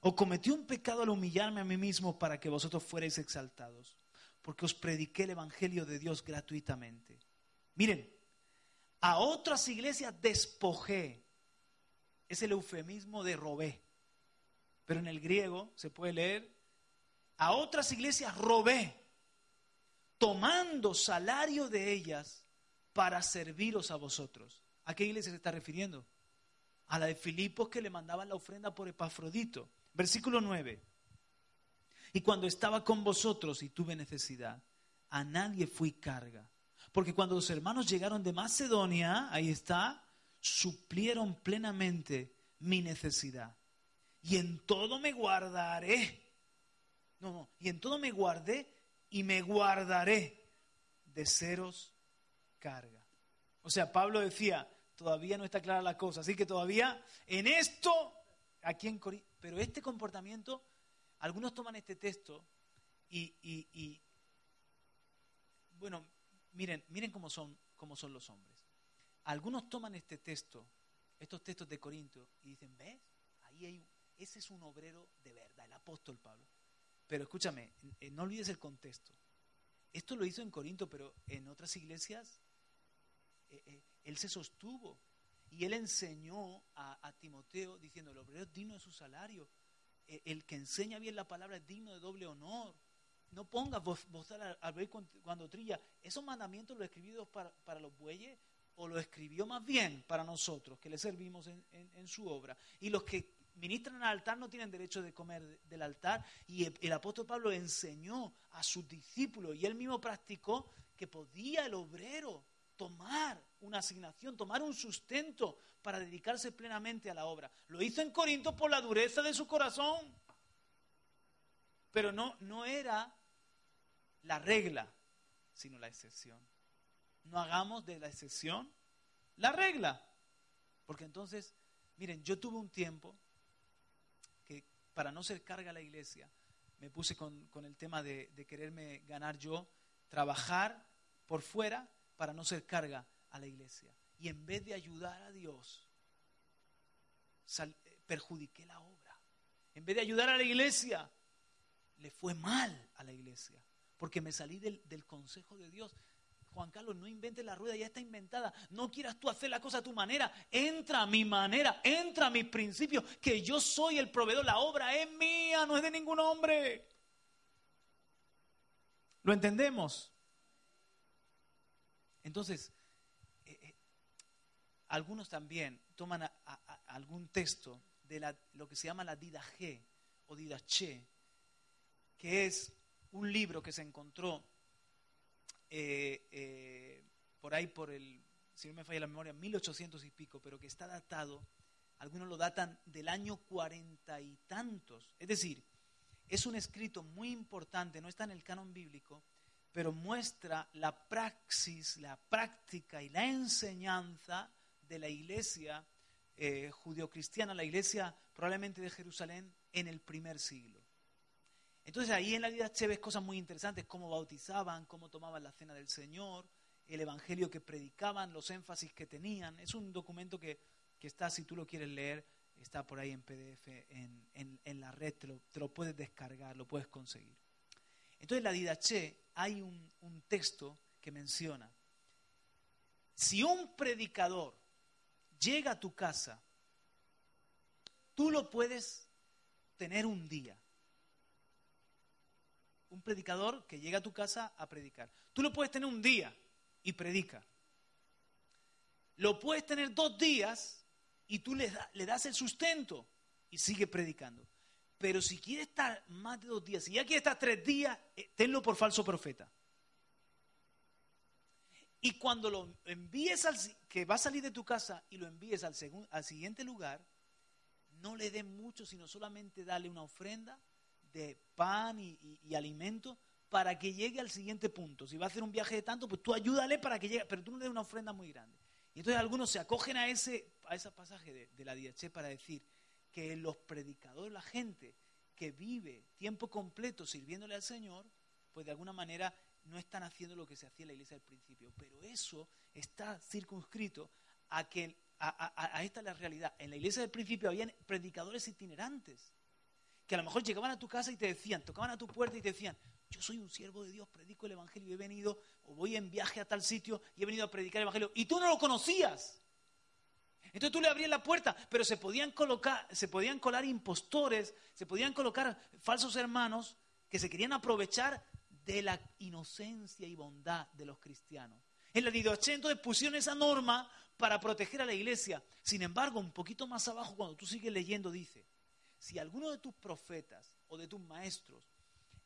O cometí un pecado al humillarme a mí mismo para que vosotros fuerais exaltados, porque os prediqué el Evangelio de Dios gratuitamente. Miren, a otras iglesias despojé. Es el eufemismo de robé. Pero en el griego se puede leer a otras iglesias robé, tomando salario de ellas para serviros a vosotros. ¿A qué iglesia se está refiriendo? A la de Filipos que le mandaban la ofrenda por Epafrodito. Versículo 9. Y cuando estaba con vosotros y tuve necesidad, a nadie fui carga. Porque cuando los hermanos llegaron de Macedonia, ahí está, suplieron plenamente mi necesidad. Y en todo me guardaré no, no. Y en todo me guardé y me guardaré de seros carga. O sea, Pablo decía, todavía no está clara la cosa. Así que todavía en esto, aquí en Corinto, pero este comportamiento, algunos toman este texto Y, bueno, miren, miren cómo son, cómo son los hombres. Algunos toman este texto, estos textos de Corinto, y dicen, ¿ves? Ahí hay, ese es un obrero de verdad, el apóstol Pablo. Pero escúchame, eh, no olvides el contexto. Esto lo hizo en Corinto, pero en otras iglesias eh, eh, él se sostuvo y él enseñó a, Timoteo diciendo, el obrero es digno de su salario, el que enseña bien la palabra es digno de doble honor. No pongas voz, al, al cuando, trilla. ¿Esos mandamientos los escribió Dios para, los bueyes o lo escribió más bien para nosotros que le servimos en su obra? Y los que ministran al altar no tienen derecho de comer del altar. Y el, apóstol Pablo enseñó a sus discípulos y él mismo practicó que podía el obrero tomar una asignación, tomar un sustento para dedicarse plenamente a la obra. Lo hizo en Corinto por la dureza de su corazón. Pero no, no era la regla, sino la excepción. No hagamos de la excepción la regla. Porque entonces, miren, yo tuve un tiempo para no ser carga a la iglesia, me puse con, el tema de, quererme ganar yo, trabajar por fuera para no ser carga a la iglesia. Y en vez de ayudar a Dios, perjudiqué la obra. En vez de ayudar a la iglesia, le fue mal a la iglesia, porque me salí del, del consejo de Dios. Juan Carlos, no inventes la rueda, ya está inventada. No quieras tú hacer la cosa a tu manera. Entra a mi manera, entra a mis principios, que yo soy el proveedor. La obra es mía, no es de ningún hombre. ¿Lo entendemos? Entonces, eh, eh, algunos también toman algún texto de lo que se llama la Didache o Didache, que es un libro que se encontró eh, eh, por ahí por el, si no me falla la memoria, 1800 y pico, pero que está datado, algunos lo datan del año cuarenta y tantos. Es decir, es un escrito muy importante, no está en el canon bíblico, pero muestra la praxis, la práctica y la enseñanza de la iglesia eh, judio-cristiana, la iglesia probablemente de Jerusalén en el primer siglo. Entonces ahí en la vida ves cosas muy interesantes, cómo bautizaban, cómo tomaban la cena del Señor, el evangelio que predicaban, los énfasis que tenían. Es un documento que, está, si tú lo quieres leer, está por ahí en PDF, en, la red, te lo, puedes descargar, lo puedes conseguir. Entonces en la Didache hay un texto que menciona, si un predicador llega a tu casa, tú lo puedes tener un día un predicador que llega a tu casa a predicar. Tú lo puedes tener un día y predica. Lo puedes tener dos días y tú le, das el sustento y sigue predicando. Pero si quiere estar más de dos días, si ya quiere estar tres días, eh, tenlo por falso profeta. Y cuando lo envíes al que va a salir de tu casa y lo envíes al, al siguiente lugar, no le den mucho, sino solamente dale una ofrenda de pan y, alimento para que llegue al siguiente punto. Si va a hacer un viaje de tanto, pues tú ayúdale para que llegue, pero tú no le des una ofrenda muy grande. Y entonces algunos se acogen a ese, a ese pasaje de, la Diaché para decir que los predicadores, la gente que vive tiempo completo sirviéndole al Señor, pues de alguna manera no están haciendo lo que se hacía en la iglesia al principio. Pero eso está circunscrito a que a, a, esta es la realidad. En la iglesia del principio habían predicadores itinerantes que a lo mejor llegaban a tu casa y te decían, tocaban a tu puerta y te decían, yo soy un siervo de Dios, predico el Evangelio he venido, o voy en viaje a tal sitio y he venido a predicar el Evangelio, y tú no lo conocías. Entonces tú le abrías la puerta, pero se podían colocar, se podían colar impostores, se podían colocar falsos hermanos que se querían aprovechar de la inocencia y bondad de los cristianos. En la entonces pusieron esa norma para proteger a la iglesia. Sin embargo, un poquito más abajo, cuando tú sigues leyendo, dice, si alguno de tus profetas o de tus maestros,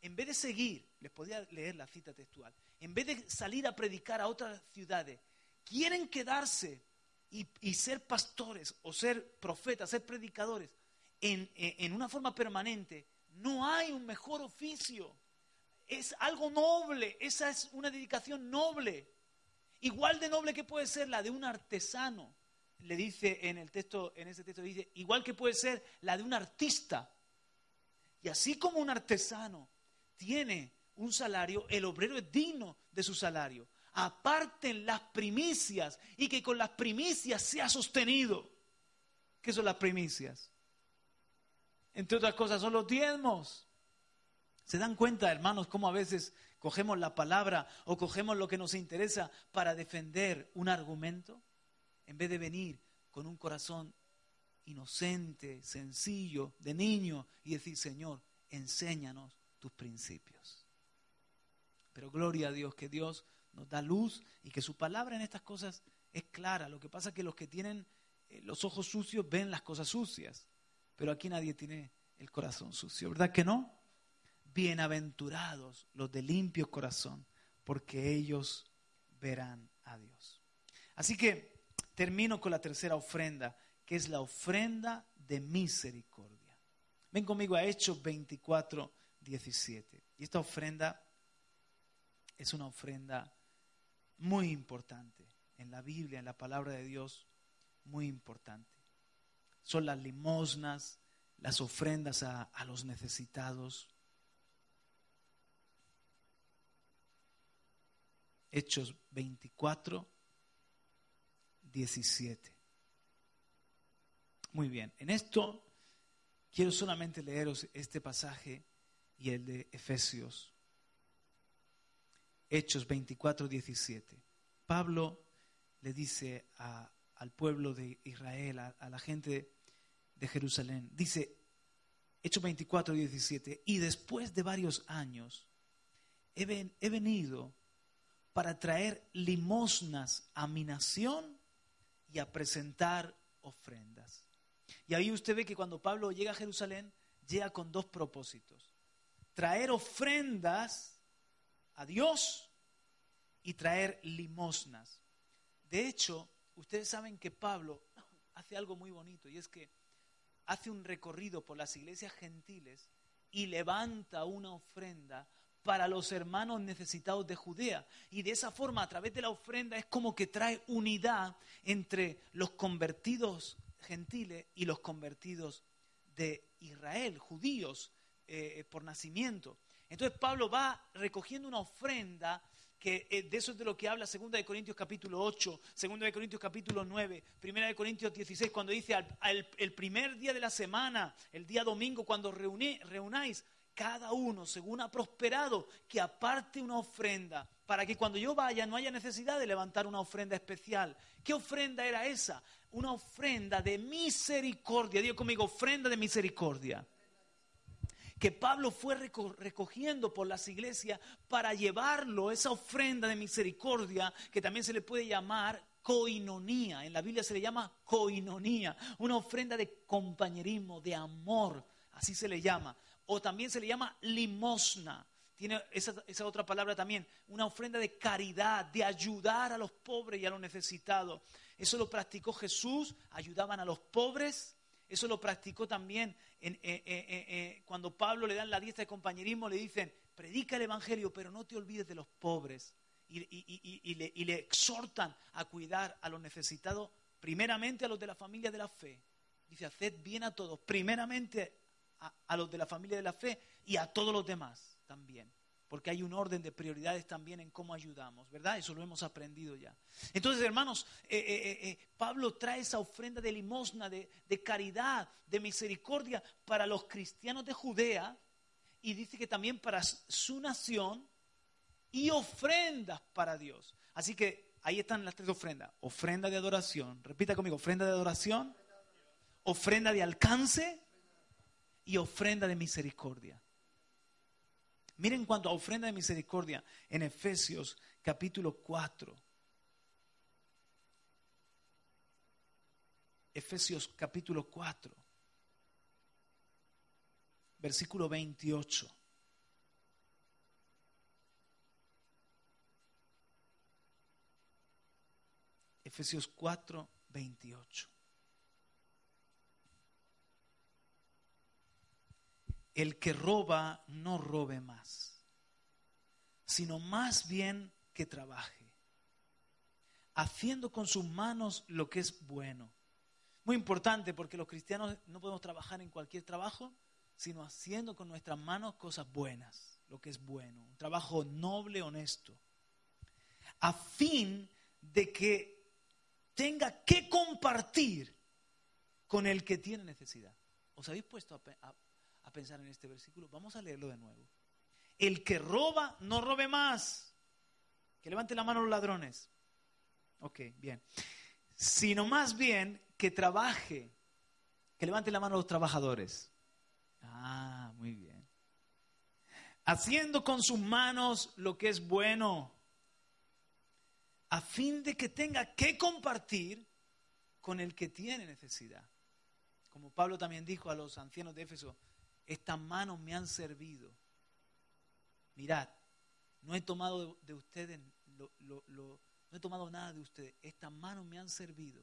en vez de seguir, les podía leer la cita textual, en vez de salir a predicar a otras ciudades, quieren quedarse y, ser pastores o ser profetas, ser predicadores en, una forma permanente, no hay un mejor oficio. Es algo noble, esa es una dedicación noble. Igual de noble que puede ser la de un artesano le dice en el texto, en ese texto dice, igual que puede ser la de un artista. Y así como un artesano tiene un salario, el obrero es digno de su salario. Aparten las primicias y que con las primicias sea sostenido. ¿Qué son las primicias? Entre otras cosas, son los diezmos. ¿Se dan cuenta, hermanos, cómo a veces cogemos la palabra o cogemos lo que nos interesa para defender un argumento? En vez de venir con un corazón inocente, sencillo, de niño y decir, Señor, enséñanos tus principios. Pero gloria a Dios, que Dios nos da luz y que su palabra en estas cosas es clara. Lo que pasa es que los que tienen eh, los ojos sucios ven las cosas sucias, pero aquí nadie tiene el corazón sucio, ¿verdad que no? Bienaventurados los de limpio corazón, porque ellos verán a Dios. Así que termino con la tercera ofrenda, que es la ofrenda de misericordia. Ven conmigo a Hechos 24, 17. Y esta ofrenda es una ofrenda muy importante en la Biblia, en la palabra de Dios, muy importante. Son las limosnas, las ofrendas a, a los necesitados. Hechos 24, 17. Muy bien, en esto quiero solamente leeros este pasaje y el de Efesios. Hechos 24, 17. Pablo le dice al pueblo de Israel, a, la gente de Jerusalén, dice, Hechos 24, 17, y después de varios años he, he venido para traer limosnas a mi nación y a presentar ofrendas. Y ahí usted ve que cuando Pablo llega a Jerusalén, llega con dos propósitos. Traer ofrendas a Dios y traer limosnas. De hecho, ustedes saben que Pablo hace algo muy bonito y es que hace un recorrido por las iglesias gentiles y levanta una ofrenda para los hermanos necesitados de Judea. Y de esa forma, a través de la ofrenda, es como que trae unidad entre los convertidos gentiles y los convertidos de Israel, judíos eh, por nacimiento. Entonces Pablo va recogiendo una ofrenda que eh, de eso es de lo que habla 2 de Corintios capítulo 8, 2 de Corintios capítulo 9, 1 de Corintios 16, cuando dice el primer día de la semana, el día domingo, cuando reunáis, cada uno, según ha prosperado, que aparte una ofrenda, para que cuando yo vaya no haya necesidad de levantar una ofrenda especial. ¿Qué ofrenda era esa? Una ofrenda de misericordia. Digo conmigo, ofrenda de misericordia que Pablo fue recogiendo por las iglesias para llevarlo, esa ofrenda de misericordia, que también se le puede llamar coinonía. En la Biblia se le llama coinonía, una ofrenda de compañerismo, de amor, así se le llama. O también se le llama limosna. Tiene esa, esa otra palabra también, una ofrenda de caridad, de ayudar a los pobres y a los necesitados. Eso lo practicó Jesús, ayudaban a los pobres. Eso lo practicó también eh, eh, eh, cuando Pablo le dan la diestra de compañerismo, le dicen, predica el Evangelio, pero no te olvides de los pobres. Y, le, exhortan a cuidar a los necesitados, primeramente a los de la familia de la fe. Dice, haced bien a todos, primeramente a los de la familia de la fe y a todos los demás también porque hay un orden de prioridades también en cómo ayudamos, ¿verdad? Eso lo hemos aprendido ya. Entonces, hermanos, eh, eh, eh, Pablo trae esa ofrenda de limosna, de, de caridad, de misericordia para los cristianos de Judea y dice que también para su nación y ofrendas para Dios. Así que ahí están las tres ofrendas. Ofrenda de adoración, repita conmigo, ofrenda de adoración, ofrenda de alcance y ofrenda de misericordia. Miren cuanto a ofrenda de misericordia en Efesios capítulo 4. Efesios capítulo 4, versículo 28. Efesios 4, 28. El que roba no robe más, sino más bien que trabaje, haciendo con sus manos lo que es bueno. Muy importante porque los cristianos no podemos trabajar en cualquier trabajo, sino haciendo con nuestras manos cosas buenas. lo que es bueno, un trabajo noble, honesto, a fin de que tenga que compartir con el que tiene necesidad. ¿Os habéis puesto a, pensar en este versículo? Vamos a leerlo de nuevo. El que roba, no robe más. Que levante la mano los ladrones. Ok, bien. Sino más bien que trabaje. Que levante la mano los trabajadores. Ah, muy bien. Haciendo con sus manos lo que es bueno. A fin de que tenga que compartir con el que tiene necesidad. Como Pablo también dijo a los ancianos de Éfeso, estas manos me han servido. Mirad, no he tomado de ustedes, no he tomado nada de ustedes. Estas manos me han servido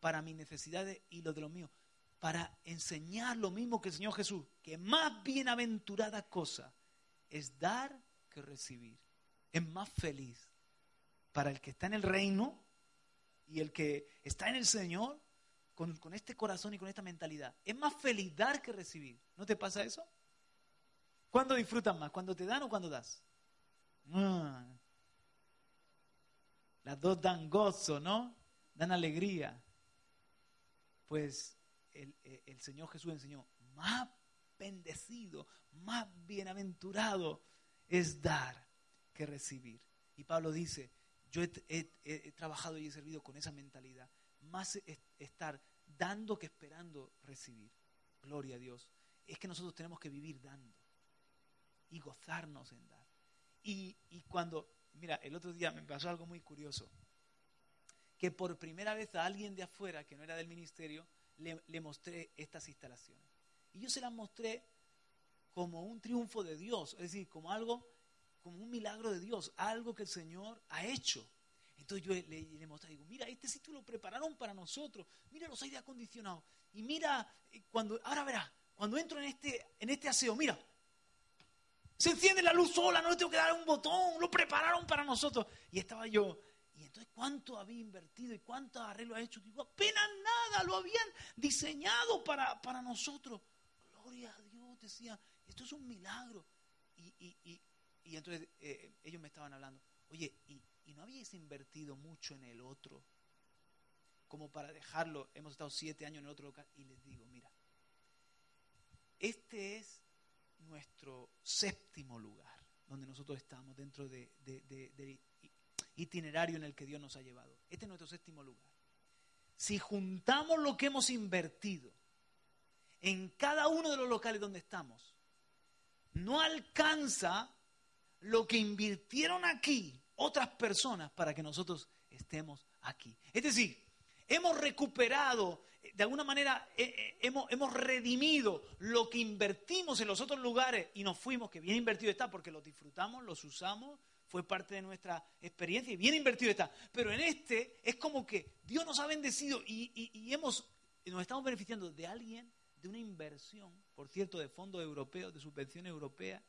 para mis necesidades y lo de los míos, para enseñar lo mismo que el Señor Jesús, que más bienaventurada cosa es dar que recibir. Es más feliz para el que está en el reino y el que está en el Señor con, este corazón y con esta mentalidad. Es más feliz dar que recibir. ¿No te pasa eso? ¿Cuándo disfrutan más? ¿Cuando te dan o cuando das? Ah. Las dos dan gozo, ¿no? Dan alegría. Pues el, el Señor Jesús enseñó, más bendecido, más bienaventurado es dar que recibir. Y Pablo dice, yo he, trabajado y he servido con esa mentalidad, más estar dando que esperando recibir. Gloria a Dios. Es que nosotros tenemos que vivir dando y gozarnos en dar. Y, cuando, mira, el otro día me pasó algo muy curioso, que por primera vez a alguien de afuera, que no era del ministerio, le, le mostré estas instalaciones. Y yo se las mostré como un triunfo de Dios, es decir, como algo, como un milagro de Dios, algo que el Señor ha hecho. Entonces yo le, le, mostré, digo, mira, este sitio lo prepararon para nosotros, mira los aire acondicionados, y mira, eh, cuando, ahora verás, cuando entro en este, en este aseo, mira, se enciende la luz sola, no le tengo que dar un botón, lo prepararon para nosotros. Y estaba yo, y entonces cuánto había invertido y cuánto arreglo ha hecho. Digo, apenas nada, lo habían diseñado para, para nosotros. Gloria a Dios, decía, esto es un milagro. Y, y, y, y entonces eh, ellos me estaban hablando, oye, ¿y, ¿y no habíais invertido mucho en el otro? Como para dejarlo, hemos estado siete años en el otro local. Y les digo, mira, este es nuestro séptimo lugar donde nosotros estamos dentro del de, itinerario en el que Dios nos ha llevado. Este es nuestro séptimo lugar. Si juntamos lo que hemos invertido en cada uno de los locales donde estamos, no alcanza lo que invirtieron aquí otras personas para que nosotros estemos aquí. Es decir, hemos recuperado, de alguna manera eh, eh, hemos, hemos, redimido lo que invertimos en los otros lugares y nos fuimos, que bien invertido está porque los disfrutamos, los usamos, fue parte de nuestra experiencia y bien invertido está. Pero en este es como que Dios nos ha bendecido y, y hemos, nos estamos beneficiando de alguien, de una inversión, por cierto, de fondos europeos, de subvención europea.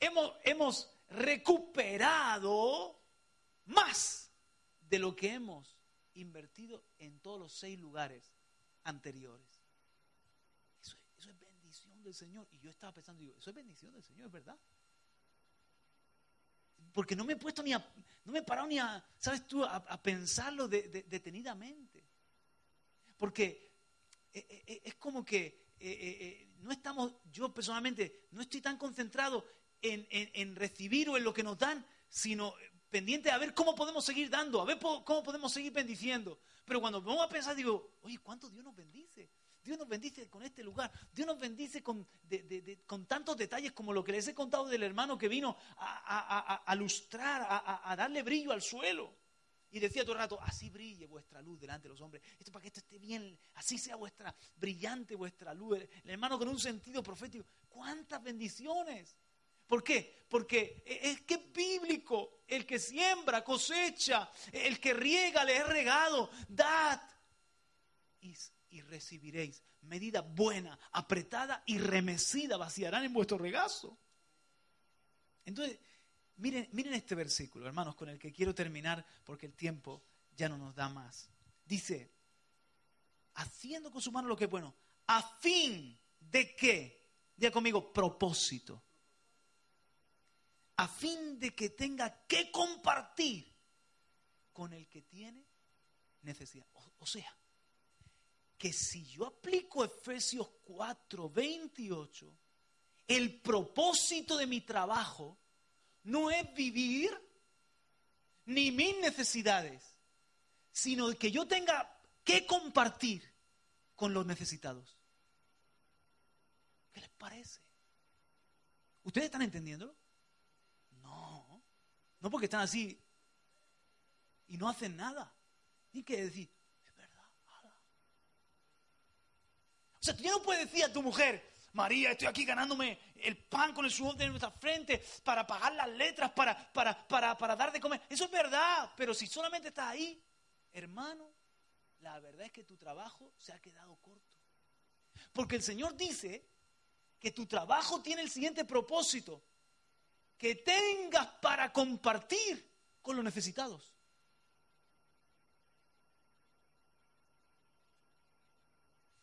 Hemos, hemos recuperado más de lo que hemos invertido en todos los seis lugares anteriores. Eso, es bendición del Señor. Y yo estaba pensando, digo, eso es bendición del Señor, es verdad. Porque no me he puesto ni a, no me he parado ni a, ¿sabes tú?, a, pensarlo detenidamente. Porque eh, eh, eh, es como que no estamos, yo personalmente no estoy tan concentrado en, en, recibir o en lo que nos dan, sino pendiente a ver cómo podemos seguir dando, a ver cómo podemos seguir bendiciendo. Pero cuando vamos a pensar, digo, oye, ¿cuánto Dios nos bendice? Dios nos bendice con este lugar. Dios nos bendice con, con tantos detalles como lo que les he contado del hermano que vino a, a lustrar, a, darle brillo al suelo. Y decía todo el rato, así brille vuestra luz delante de los hombres. Esto para que esto esté bien, así sea vuestra brillante vuestra luz. El hermano con un sentido profético. ¿Cuántas bendiciones? ¿Por qué? Porque es que es bíblico. El que siembra, cosecha. El que riega, le es regado. Dad y, recibiréis. Medida buena, apretada y remecida vaciarán en vuestro regazo. Entonces, miren, miren este versículo, hermanos, con el que quiero terminar porque el tiempo ya no nos da más. Dice, haciendo con su mano lo que es bueno, a fin de que, diga conmigo, propósito a fin de que tenga que compartir con el que tiene necesidad. O, sea, que si yo aplico Efesios 4, 28, el propósito de mi trabajo no es vivir ni mis necesidades, sino que yo tenga que compartir con los necesitados. ¿Qué les parece? ¿Ustedes están entendiéndolo? No, porque están así y no hacen nada. Ni que decir, es verdad, O sea, tú ya no puedes decir a tu mujer, María, estoy aquí ganándome el pan con el sudor de nuestra frente para pagar las letras, para, para, para, para dar de comer. Eso es verdad, pero si solamente estás ahí, hermano, la verdad es que tu trabajo se ha quedado corto. Porque el Señor dice que tu trabajo tiene el siguiente propósito, que tengas para compartir con los necesitados.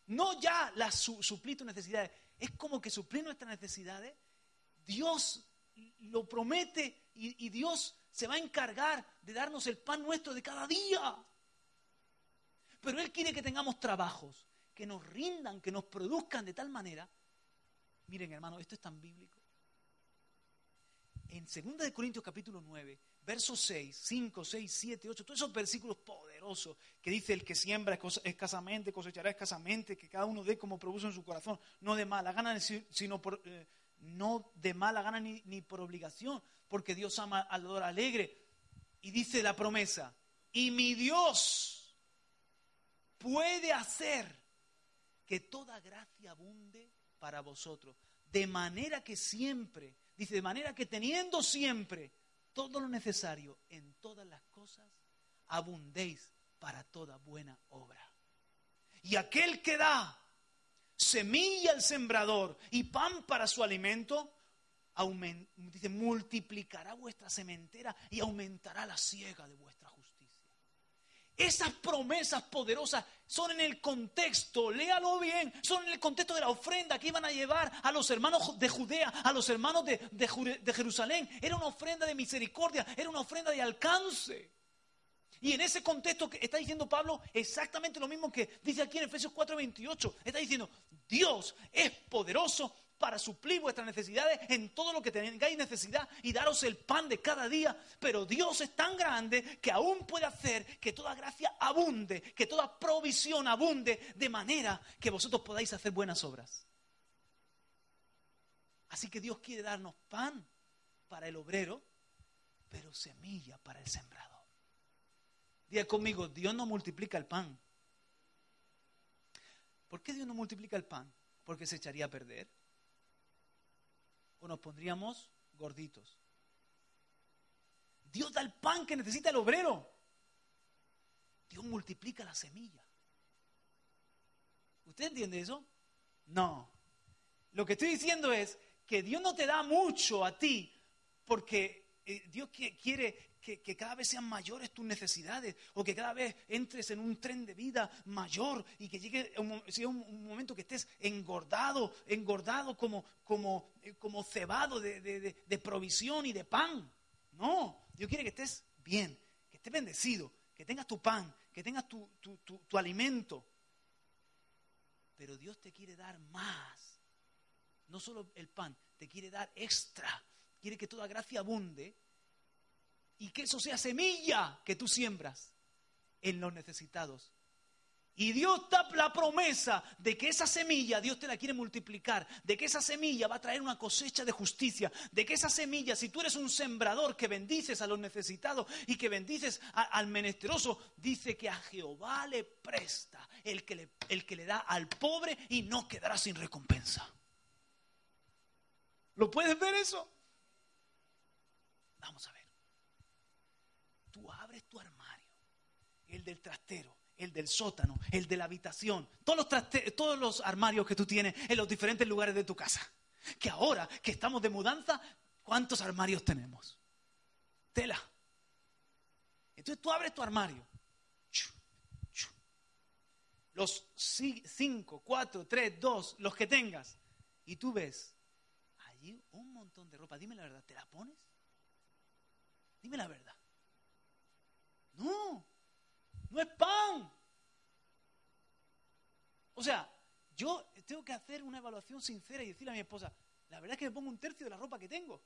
No ya las suplir tus necesidades, es como que suplir nuestras necesidades, Dios lo promete y, Dios se va a encargar de darnos el pan nuestro de cada día. Pero Él quiere que tengamos trabajos que nos rindan, que nos produzcan de tal manera. Miren, hermano, esto es tan bíblico. En 2 Corintios capítulo 9, versos 6, 5, 6, 7, 8, todos esos versículos poderosos que dice el que siembra escasamente, cosechará escasamente, que cada uno dé como propuso en su corazón, no de mala gana, sino por, eh, no de mala gana ni, ni, por obligación, porque Dios ama al dador alegre. Y dice la promesa, y mi Dios puede hacer que toda gracia abunde para vosotros, de manera que siempre, dice, de manera que teniendo siempre todo lo necesario en todas las cosas, abundéis para toda buena obra. Y aquel que da semilla al sembrador y pan para su alimento, dice, multiplicará vuestra sementera y aumentará la siega de vuestra esas promesas poderosas son en el contexto, léalo bien, son en el contexto de la ofrenda que iban a llevar a los hermanos de Judea, a los hermanos de, Jerusalén. Era una ofrenda de misericordia, era una ofrenda de alcance. Y en ese contexto que está diciendo Pablo exactamente lo mismo que dice aquí en Efesios 4:28. Está diciendo, Dios es poderoso para suplir vuestras necesidades en todo lo que tengáis necesidad y daros el pan de cada día. Pero Dios es tan grande que aún puede hacer que toda gracia abunde, que toda provisión abunde, de manera que vosotros podáis hacer buenas obras. Así que Dios quiere darnos pan para el obrero, pero semilla para el sembrador. Diga conmigo, Dios no multiplica el pan. ¿Por qué Dios no multiplica el pan? Porque se echaría a perder o nos pondríamos gorditos. Dios da el pan que necesita el obrero. Dios multiplica la semilla. ¿Usted entiende eso? No. Lo que estoy diciendo es que Dios no te da mucho a ti porque eh, Dios quiere que, cada vez sean mayores tus necesidades o que cada vez entres en un tren de vida mayor y que llegue un, un, momento que estés engordado, engordado como, como, eh, como cebado de, provisión y de pan. No, Dios quiere que estés bien, que estés bendecido, que tengas tu pan, que tengas tu, tu alimento. Pero Dios te quiere dar más. No solo el pan, te quiere dar extra. Quiere que toda gracia abunde y que eso sea semilla que tú siembras en los necesitados. Y Dios da la promesa de que esa semilla Dios te la quiere multiplicar, de que esa semilla va a traer una cosecha de justicia, de que esa semilla, si tú eres un sembrador que bendices a los necesitados y que bendices al menesteroso, dice que a Jehová le presta el que le, el que le da al pobre y no quedará sin recompensa. ¿Lo puedes ver eso? Vamos a ver abres tu armario, el del trastero, el del sótano, el de la habitación, todos los, todos los armarios que tú tienes en los diferentes lugares de tu casa. Que ahora que estamos de mudanza, ¿cuántos armarios tenemos? Tela. Entonces tú abres tu armario. Los cinco, cuatro, tres, dos, los que tengas. Y tú ves allí un montón de ropa. Dime la verdad, ¿te la pones? Dime la verdad. No, no es pan. O sea, yo tengo que hacer una evaluación sincera y decirle a mi esposa, la verdad es que me pongo un tercio de la ropa que tengo.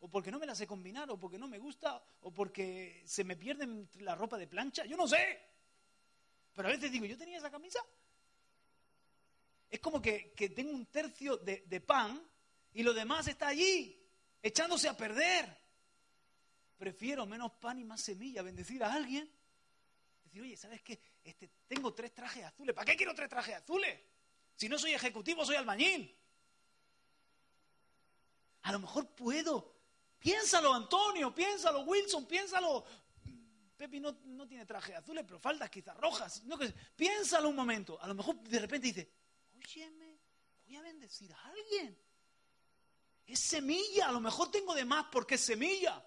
O porque no me la sé combinar, o porque no me gusta, o porque se me pierde la ropa de plancha. Yo no sé. Pero a veces digo, ¿yo tenía esa camisa? Es como que, tengo un tercio de, de pan y lo demás está allí, echándose a perder. Prefiero menos pan y más semilla, bendecir a alguien. Decir, oye, ¿sabes qué? Este, tengo tres trajes azules. ¿Para qué quiero tres trajes azules? Si no soy ejecutivo, soy albañil. A lo mejor puedo. Piénsalo, Antonio, piénsalo, Wilson, piénsalo. Pepi no, tiene trajes azules, pero faldas quizás rojas. No, piénsalo un momento. A lo mejor de repente dice, óyeme, voy a bendecir a alguien. Es semilla, a lo mejor tengo de más porque es semilla.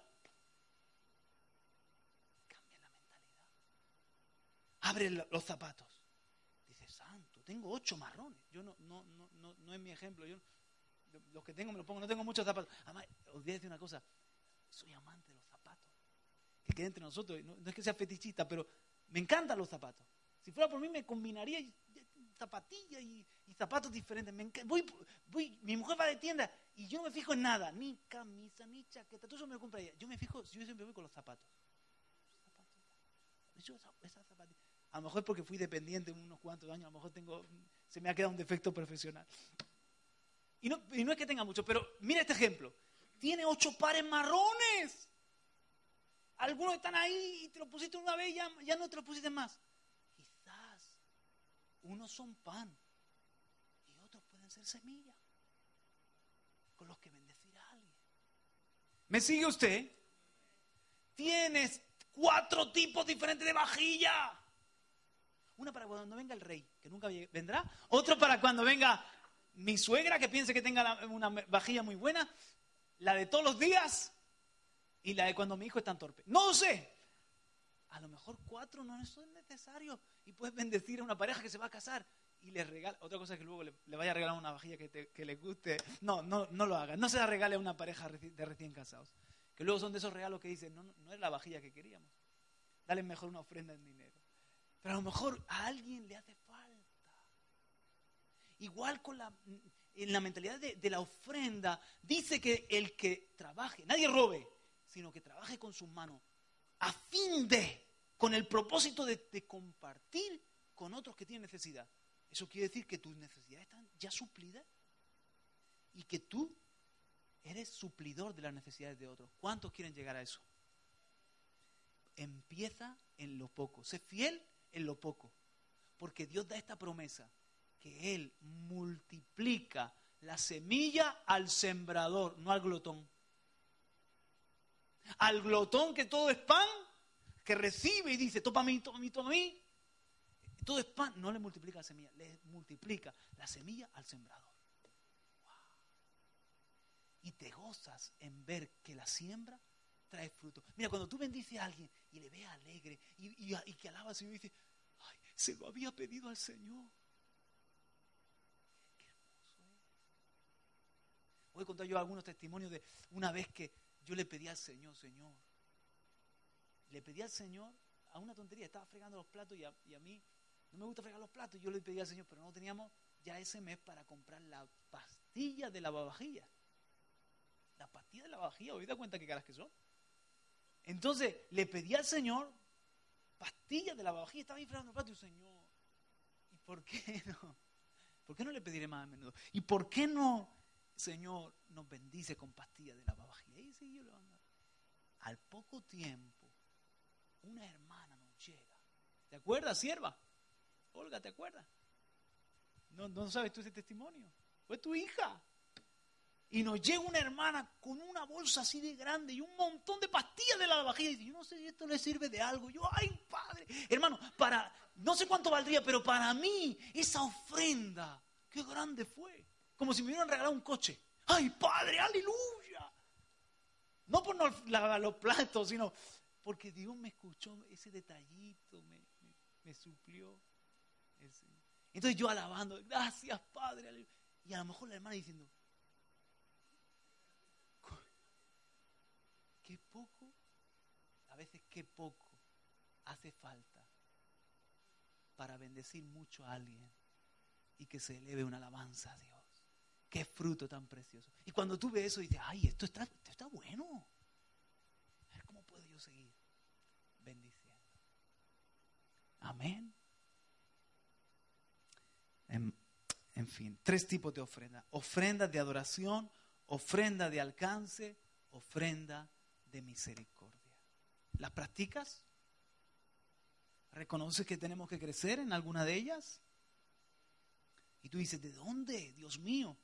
Cambia la mentalidad. Abre los zapatos. Dice, santo, tengo ocho marrones. Yo no, no, no, no, no es mi ejemplo. Yo, los que tengo me los pongo, no tengo muchos zapatos. Además, os voy a decir una cosa, soy amante de los zapatos. Que quede entre nosotros, no, es que sea fetichista, pero me encantan los zapatos. Si fuera por mí me combinaría zapatillas y, zapatos diferentes. voy, mi mujer va de tienda y yo no me fijo en nada, ni camisa, ni chaqueta, todo eso me lo. Yo me fijo, yo siempre voy con los zapatos. A lo mejor porque fui dependiente unos cuantos años, a lo mejor tengo, se me ha quedado un defecto profesional. Y no, y no es que tenga mucho, pero mira este ejemplo. Tiene ocho pares marrones. Algunos están ahí y te lo pusiste una vez y ya, ya no te lo pusiste más. Unos son pan y otros pueden ser semilla con los que bendecir a alguien. ¿Me sigue usted? Tienes cuatro tipos diferentes de vajilla. Una para cuando venga el rey, que nunca vendrá. Otro para cuando venga mi suegra, que piense que tenga una vajilla muy buena. La de todos los días. Y la de cuando mi hijo es tan torpe. No sé. A lo mejor cuatro no son necesarios y puedes bendecir a una pareja que se va a casar y le regala, otra cosa es que luego le, vaya a regalar una vajilla que, le guste. No, no, no lo haga. No se la regale a una pareja de recién casados. Que luego son de esos regalos que dicen, no, no, es la vajilla que queríamos. Dale mejor una ofrenda en dinero. Pero a lo mejor a alguien le hace falta. Igual con la, en la mentalidad de, de la ofrenda, dice que el que trabaje, nadie robe, sino que trabaje con sus manos, a fin de con el propósito de, compartir con otros que tienen necesidad. Eso quiere decir que tus necesidades están ya suplidas y que tú eres suplidor de las necesidades de otros. ¿Cuántos quieren llegar a eso? Empieza en lo poco, sé fiel en lo poco, porque Dios da esta promesa, que Él multiplica la semilla al sembrador, no al glotón. Al glotón que todo es pan, que recibe y dice, toma a mí, toma a mí, toma a mí. Todo es pan, no le multiplica la semilla, le multiplica la semilla al sembrador. Y te gozas en ver que la siembra trae fruto. Mira, cuando tú bendices a alguien y le ves alegre y, que alaba al Señor y dice, ay, se lo había pedido al Señor. Qué hermoso es. Voy a contar yo algunos testimonios de una vez que yo le pedí al Señor, Señor, le pedí al Señor a una tontería, estaba fregando los platos y a, mí no me gusta fregar los platos, yo le pedí al Señor, pero no teníamos ya ese mes para comprar la pastilla de la lavavajilla. La pastilla de la lavavajilla, ¿os da cuenta qué caras que son? Entonces le pedí al Señor pastillas de la lavavajilla, estaba ahí platos y Señor, ¿y por qué no? ¿Por qué no le pediré más a menudo? ¿Y por qué no, Señor, nos bendice con pastillas de la? Y sí, lo Al poco tiempo, una hermana nos llega. ¿Te acuerdas, sierva? Olga, ¿te acuerdas? No, no sabes tú ese testimonio. Fue tu hija. Y nos llega una hermana con una bolsa así de grande y un montón de pastillas de la vajilla. Y dice, yo no sé si esto le sirve de algo. Yo, ay, padre. Hermano, para, no sé cuánto valdría, pero para mí esa ofrenda, qué grande fue. Como si me hubieran regalado un coche. Ay, padre, aleluya. No por los platos, sino porque Dios me escuchó ese detallito, me, suplió. Entonces yo alabando, gracias Padre. Y a lo mejor la hermana diciendo, qué poco a veces qué poco hace falta para bendecir mucho a alguien y que se eleve una alabanza a Dios. Qué fruto tan precioso. Y cuando tú ves eso dices, ay, esto está, esto está bueno. A ver cómo puedo yo seguir bendiciendo. Amén. En, fin, tres tipos de ofrenda. Ofrenda de adoración, ofrenda de alcance, ofrenda de misericordia. ¿Las practicas? ¿Reconoces que tenemos que crecer en alguna de ellas? Y tú dices, ¿de dónde? Dios mío.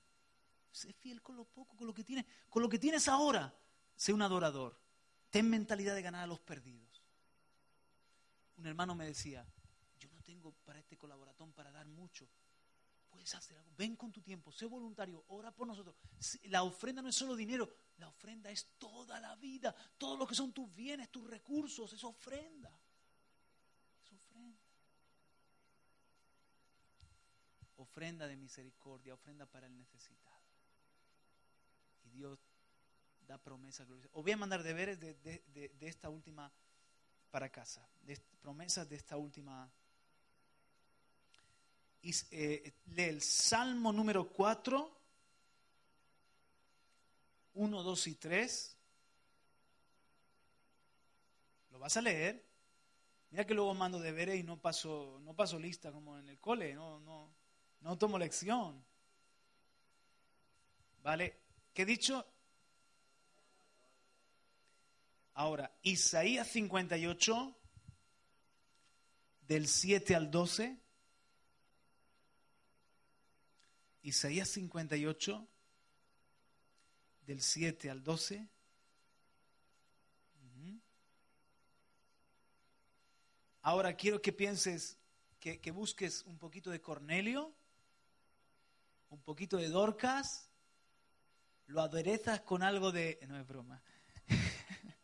Sé fiel con lo poco, con lo que tienes. Con lo que tienes ahora, sé un adorador. Ten mentalidad de ganar a los perdidos. Un hermano me decía, yo no tengo para este colaboratón para dar mucho. Puedes hacer algo. Ven con tu tiempo, sé voluntario, ora por nosotros. La ofrenda no es solo dinero, la ofrenda es toda la vida. Todo lo que son tus bienes, tus recursos, es ofrenda. Es ofrenda. Ofrenda de misericordia, ofrenda para el necesitado. Y Dios da promesa Os voy a mandar deberes de, de, esta última para casa, promesas de esta última. Eh, lee el Salmo número 4, 1, 2 y 3. Lo vas a leer. Mira que luego mando deberes y no paso, no paso lista como en el cole, no, no, no tomo lección. ¿Vale? ¿Qué he dicho? Ahora, Isaías 58, del 7 al 12. Isaías 58, del 7 al 12. Ahora quiero que pienses, que, que, busques un poquito de Cornelio, un poquito de Dorcas, lo aderezas con algo de... No es broma.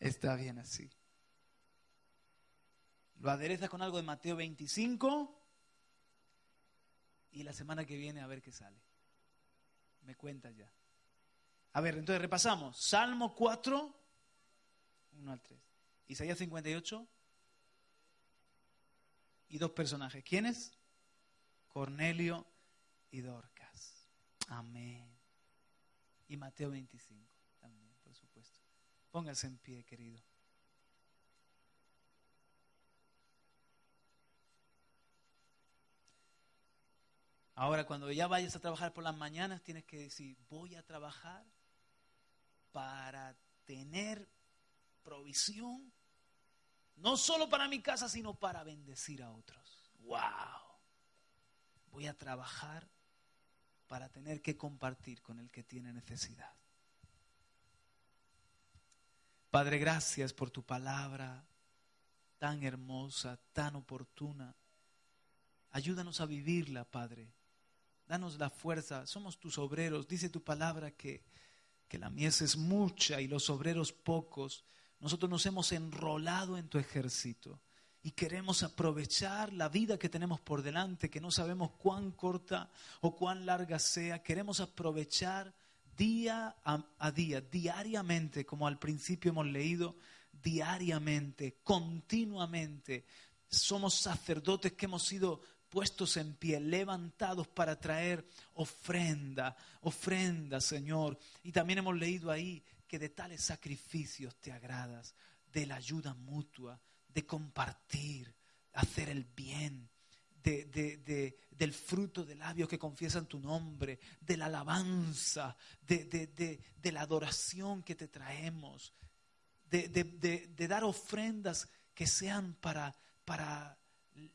Está bien así. Lo aderezas con algo de Mateo 25 y la semana que viene a ver qué sale. Me cuentas ya. A ver, entonces repasamos. Salmo 4, 1 al 3. Isaías 58 y dos personajes. ¿Quiénes? Cornelio y Dorcas. Amén. Y Mateo 25 también, por supuesto. Póngase en pie, querido. Ahora, cuando ya vayas a trabajar por las mañanas, tienes que decir, voy a trabajar para tener provisión, no solo para mi casa, sino para bendecir a otros. ¡Wow! Voy a trabajar para tener que compartir con el que tiene necesidad. Padre, gracias por tu palabra tan hermosa, tan oportuna. Ayúdanos a vivirla, Padre. Danos la fuerza. Somos tus obreros. Dice tu palabra que, que la mies es mucha y los obreros pocos. Nosotros nos hemos enrolado en tu ejército y queremos aprovechar la vida que tenemos por delante, que no sabemos cuán corta o cuán larga sea. Queremos aprovechar día a, día, diariamente, como al principio hemos leído, diariamente, continuamente. Somos sacerdotes que hemos sido puestos en pie, levantados para traer ofrenda, ofrenda, Señor. Y también hemos leído ahí que de tales sacrificios te agradas, de la ayuda mutua, de compartir, hacer el bien, de, del fruto de labios que confiesan tu nombre, de la alabanza, de, la adoración que te traemos, de, dar ofrendas que sean para, para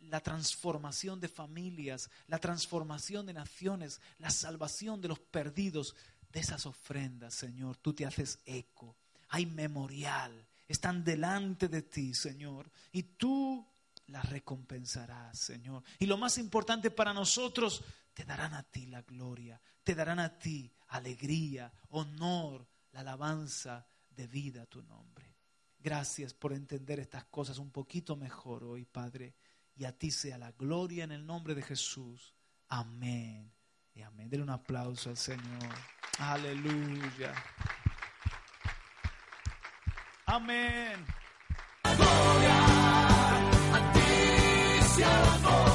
la transformación de familias, la transformación de naciones, la salvación de los perdidos. De esas ofrendas, Señor, tú te haces eco. Hay memorial. Están delante de ti, Señor. Y tú las recompensarás, Señor. Y lo más importante para nosotros, te darán a ti la gloria. Te darán a ti alegría, honor, la alabanza de vida a tu nombre. Gracias por entender estas cosas un poquito mejor hoy, Padre y a ti sea la gloria en el nombre de Jesús. Amén. Y amén. Denle un aplauso al Señor. Aleluya. Amén. Gloria a ti, sea la gloria.